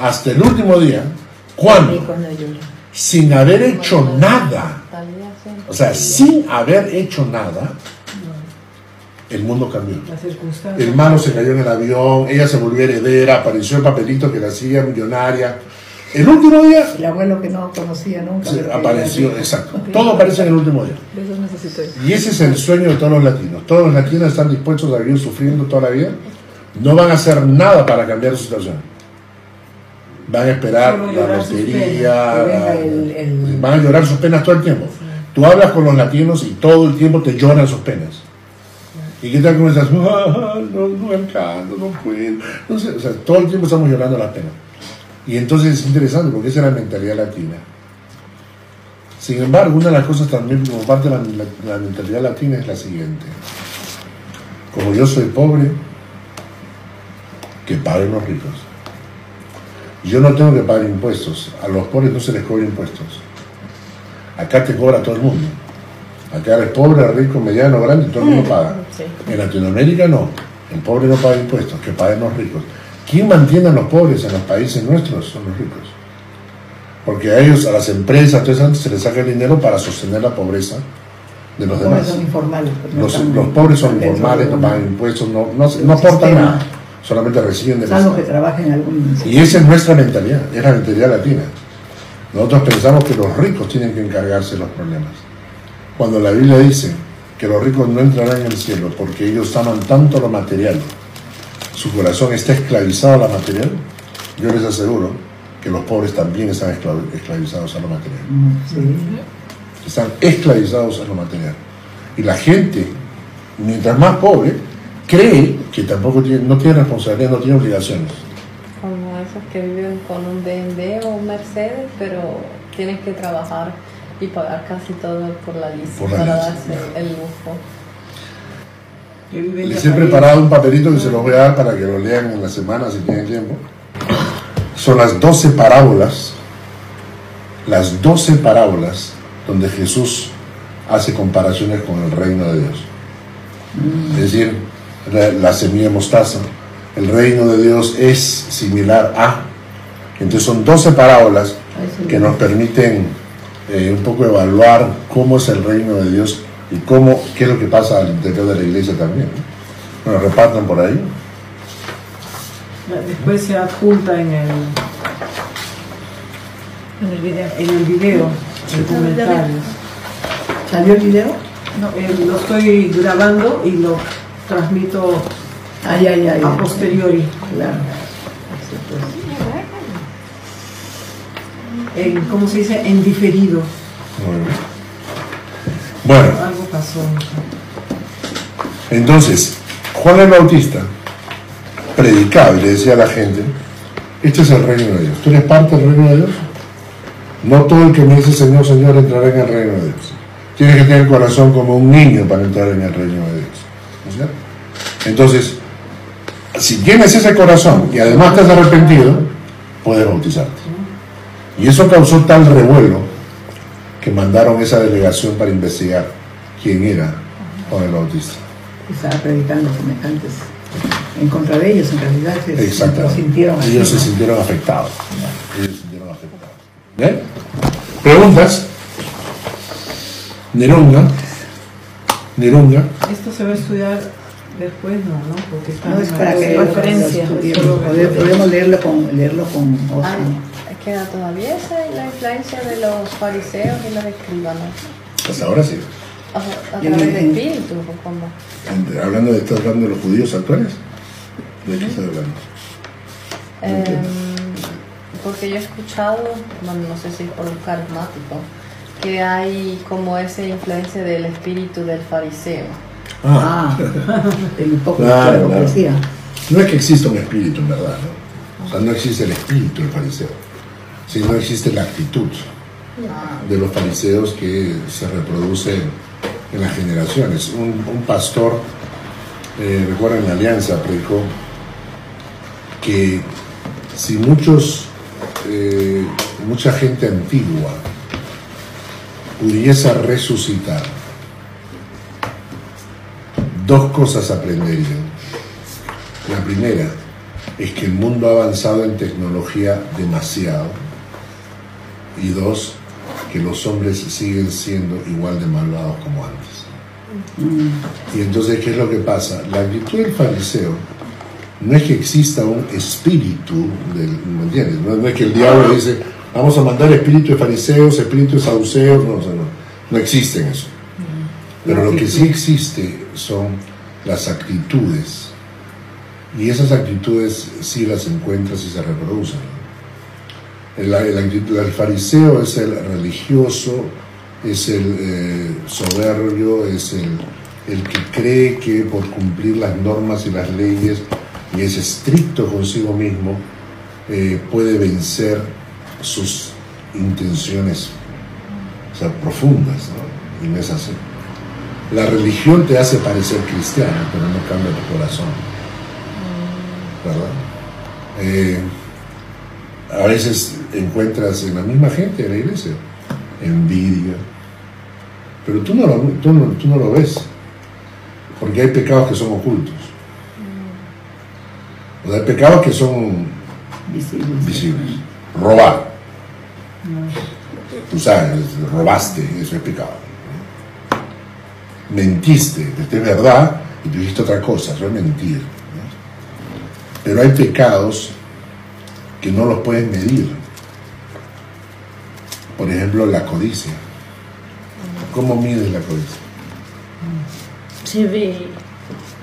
Hasta el último día. ¿Cuándo? Sin haber hecho nada. O sea, sin haber hecho nada, el mundo cambió. El hermano se cayó en el avión, ella se volvió heredera, apareció el papelito que la hacía millonaria. El último día El abuelo que no conocía nunca. apareció, exacto. Todo aparece en el último día. Y ese es el sueño de todos los latinos. Todos los latinos están dispuestos a vivir sufriendo toda la vida. No van a hacer nada para cambiar su situación. Van a esperar la lotería. Van a llorar sus penas todo el tiempo. Tú hablas con los latinos y todo el tiempo te lloran sus penas. ¿Y qué tal como estás? "Ah, no, no alcanzo, no puedo. No o sea, todo el tiempo estamos llorando las penas. Y entonces es interesante porque esa es la mentalidad latina. Sin embargo, una de las cosas también como parte de la, la- la mentalidad latina es la siguiente. Como yo soy pobre, que paguen los ricos. Yo no tengo que pagar impuestos. A los pobres no se les cobra impuestos. Acá te cobra todo el mundo. Acá eres pobre, rico, mediano, grande, todo el mundo paga. En Latinoamérica no. El pobre no paga impuestos, que paguen los ricos. ¿Quién mantiene a los pobres en los países nuestros? Son los ricos. Porque a ellos, a las empresas, se les saca el dinero para sostener la pobreza de los Los pobres demás. son informales. no Los, pobres son informales, no pagan impuestos, no, no, no aportan nada. Solamente reciben de Salvo que trabajen en algún. y esa es nuestra mentalidad, es la mentalidad latina. Nosotros pensamos que los ricos tienen que encargarse de los problemas. Cuando la Biblia dice que los ricos no entrarán en el cielo porque ellos aman tanto lo material, su corazón está esclavizado a la material, yo les aseguro que los pobres también están esclav- esclavizados a lo material. Sí. Están esclavizados a lo material. Y la gente, mientras más pobre, cree que tampoco tiene, no tiene responsabilidad, no tiene obligaciones. Como esos que viven con un BMW o un Mercedes, pero tienen que trabajar y pagar casi todo por la lista Por la para darse el lujo. Les he preparado un papelito que se los voy a dar para que lo lean en la semana si tienen tiempo. Son las 12 parábolas, las 12 parábolas donde Jesús hace comparaciones con el reino de Dios. Es decir, la, la semilla de mostaza, el reino de Dios es similar a. Entonces son 12 parábolas que nos permiten eh, un poco evaluar cómo es el reino de Dios y cómo, qué es lo que pasa al interior de la iglesia también. ¿no? Bueno, repartan por ahí. Después se adjunta en el, En el video. en el video, en comentarios. ¿Salió el video? Eh, lo estoy grabando y lo transmito Ay, ay, ay. a posteriori. Claro. En, ¿Cómo se dice? En diferido. Muy bien. Bueno, Algo pasó. entonces, Juan el Bautista predicaba y le decía a la gente, este es el reino de Dios. ¿Tú eres parte del reino de Dios? No todo el que me dice Señor, Señor entrará en el reino de Dios. Tienes que tener el corazón como un niño para entrar en el reino de Dios. ¿No es cierto? Entonces, si tienes ese corazón y además te has arrepentido, puedes bautizarte. Y eso causó tal revuelo que mandaron esa delegación para investigar quién era Juan el Bautista. Estaba predicando semejantes en contra de ellos, en realidad. Exactamente. sintieron así, Ellos se ¿no? sintieron afectados. Ellos se sintieron afectados. ¿Bien? ¿Preguntas? Nerunga. Nerunga. Esto se va a estudiar después, no, ¿no? Porque está No es para que referencia. Podemos leerlo con, leerlo con. Ah, queda todavía esa es la influencia de los fariseos y los escribanos. Pues ahora sí. O sea, a través del espíritu, ¿o ¿cómo? Hablando de, ¿Estás hablando de los judíos actuales? ¿De qué estás hablando? Em, porque yo he escuchado, bueno, no sé si es por un carismático, que hay como esa influencia del espíritu del fariseo. Ah, *laughs* el hipócrita, Claro, la hipocresía. No es que exista un espíritu, en verdad, ¿no? O sea, no existe el espíritu del fariseo, sino existe la actitud de los fariseos que se reproduce en las generaciones. Un, pastor, eh, recuerdo en la Alianza, predicó que si muchos, eh, mucha gente antigua pudiese resucitar, dos cosas aprenderían. La primera es que el mundo ha avanzado en tecnología demasiado. Y dos, que los hombres siguen siendo igual de malvados como antes. Y entonces, ¿qué es lo que pasa? La actitud del fariseo no es que exista un espíritu, del, ¿me entiendes? No, no es que el diablo dice, vamos a mandar espíritu de fariseos, espíritu de saduceos, no, no, no existen eso. Pero lo que sí existe son las actitudes. Y esas actitudes sí las encuentras y se reproducen. El, el el fariseo es el religioso, es el eh, soberbio, es el, el que cree que por cumplir las normas y las leyes y es estricto consigo mismo, eh, puede vencer sus intenciones o sea, profundas, ¿no? y no es así. La religión te hace parecer cristiano, pero no cambia tu corazón. ¿Verdad? Eh, a veces encuentras en la misma gente de la iglesia envidia, pero tú no lo, tú no, tú no lo ves, porque hay pecados que son ocultos. O sea, hay pecados que son Visibles. visibles. Robar. Tú sabes, robaste, eso es pecado. Mentiste, es verdad, y tú dijiste otra cosa, eso es mentir. Pero hay pecados que no los puedes medir. Por ejemplo, la codicia. ¿Cómo mides la codicia? Se ve.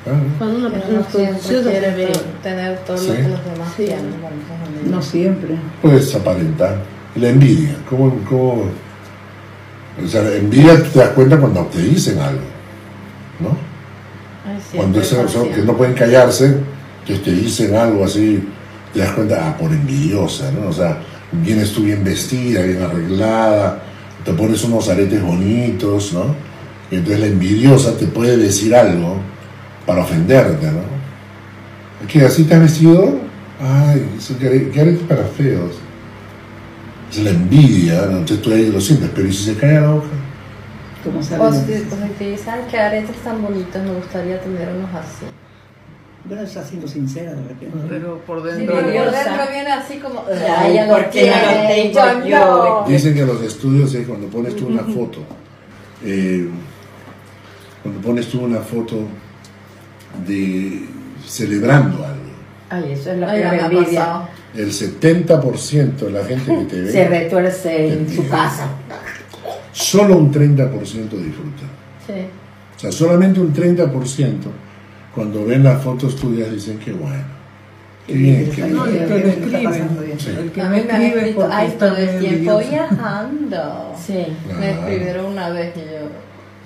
Ah, Cuando una persona no codiciosa se quiere ve. tener todo Sí. lo que los demás Sí. No siempre. Puedes aparentar. La envidia. ¿Cómo, cómo? O sea, la envidia tú te das cuenta cuando te dicen algo. ¿No? Ay, sí, Cuando que no pueden callarse, que te dicen algo así, te das cuenta, ah, por envidiosa, ¿no? O sea, vienes tú bien vestida, bien arreglada, te pones unos aretes bonitos, ¿no? Y entonces la envidiosa te puede decir algo para ofenderte, ¿no? ¿Qué, así te has vestido? Ay, que que eres para feos. Es la envidia, ¿no? Entonces tú ahí lo sientes, pero ¿y si se cae la hoja? Como O saben, si, o si te dicen, "Ay, qué aretes tan bonitos, me gustaría tener unos así. Bueno, está siendo sincera de repente. Pero por Sí, dentro. pero por dentro viene así como, Ay, ya ¿por qué no lo tiene, tengo yo? no". Dicen que los estudios es cuando pones tú una foto, eh, cuando pones tú una foto de celebrando algo, Ay, eso es la Ay, peor envidia. el 70% de la gente que te *laughs* Se ve, retuerce en su casa. solo un 30% disfruta. Sí. O sea, solamente un 30% cuando ven las fotos tuyas dicen que bueno, qué bien, qué No, bien. el que me escribe. Sí. El que A me mí me han escribe porque ay, todo el tiempo viajando. Sí. Me escribieron una vez y yo,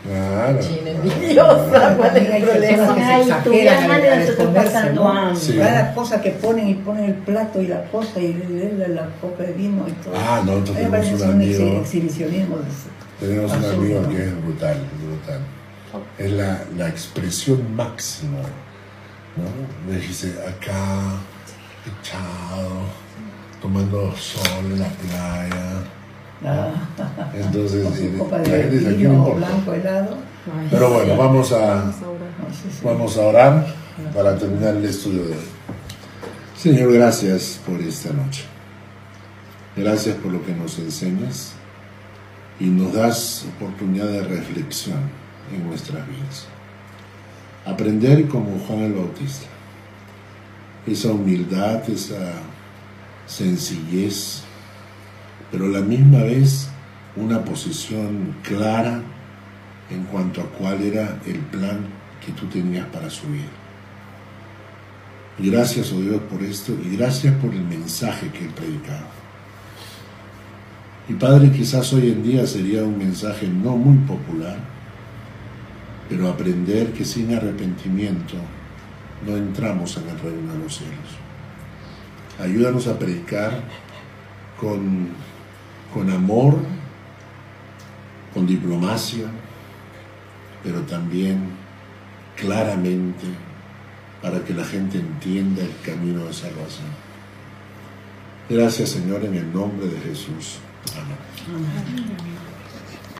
Claro. china envidiosa, ¿cuál es el Hay problema? Ay, tú al nosotros pasando ¿no? hambre. Cada cosa que ponen y ponen el plato y la cosa y la, copa de vino y todo. Ah, nosotros tenemos un es un amigo. exhi- exhibicionismo. Tenemos un amigo que es brutal, brutal. Es la, la expresión máxima, ¿no? Me dice, acá, echado, tomando sol en la playa. Ah, Entonces, la gente dice, ¿qué me vino importa? blanco helado. Ay, Pero bueno, vamos a, No vamos a orar para terminar el estudio de hoy. Señor, gracias por esta noche. Gracias por lo que nos enseñas y nos das oportunidad de reflexión en nuestras vidas. Aprender como Juan el Bautista. Esa humildad, esa sencillez, pero a la misma vez una posición clara en cuanto a cuál era el plan que tú tenías para su vida. Gracias, oh Dios, por esto y gracias por el mensaje que él predicaba. Y Padre, quizás hoy en día sería un mensaje no muy popular, pero aprender que sin arrepentimiento no entramos en el reino de los cielos. Ayúdanos a predicar con, con amor, con diplomacia, pero también claramente para que la gente entienda el camino de salvación. Gracias Señor en el nombre de Jesús. Amén.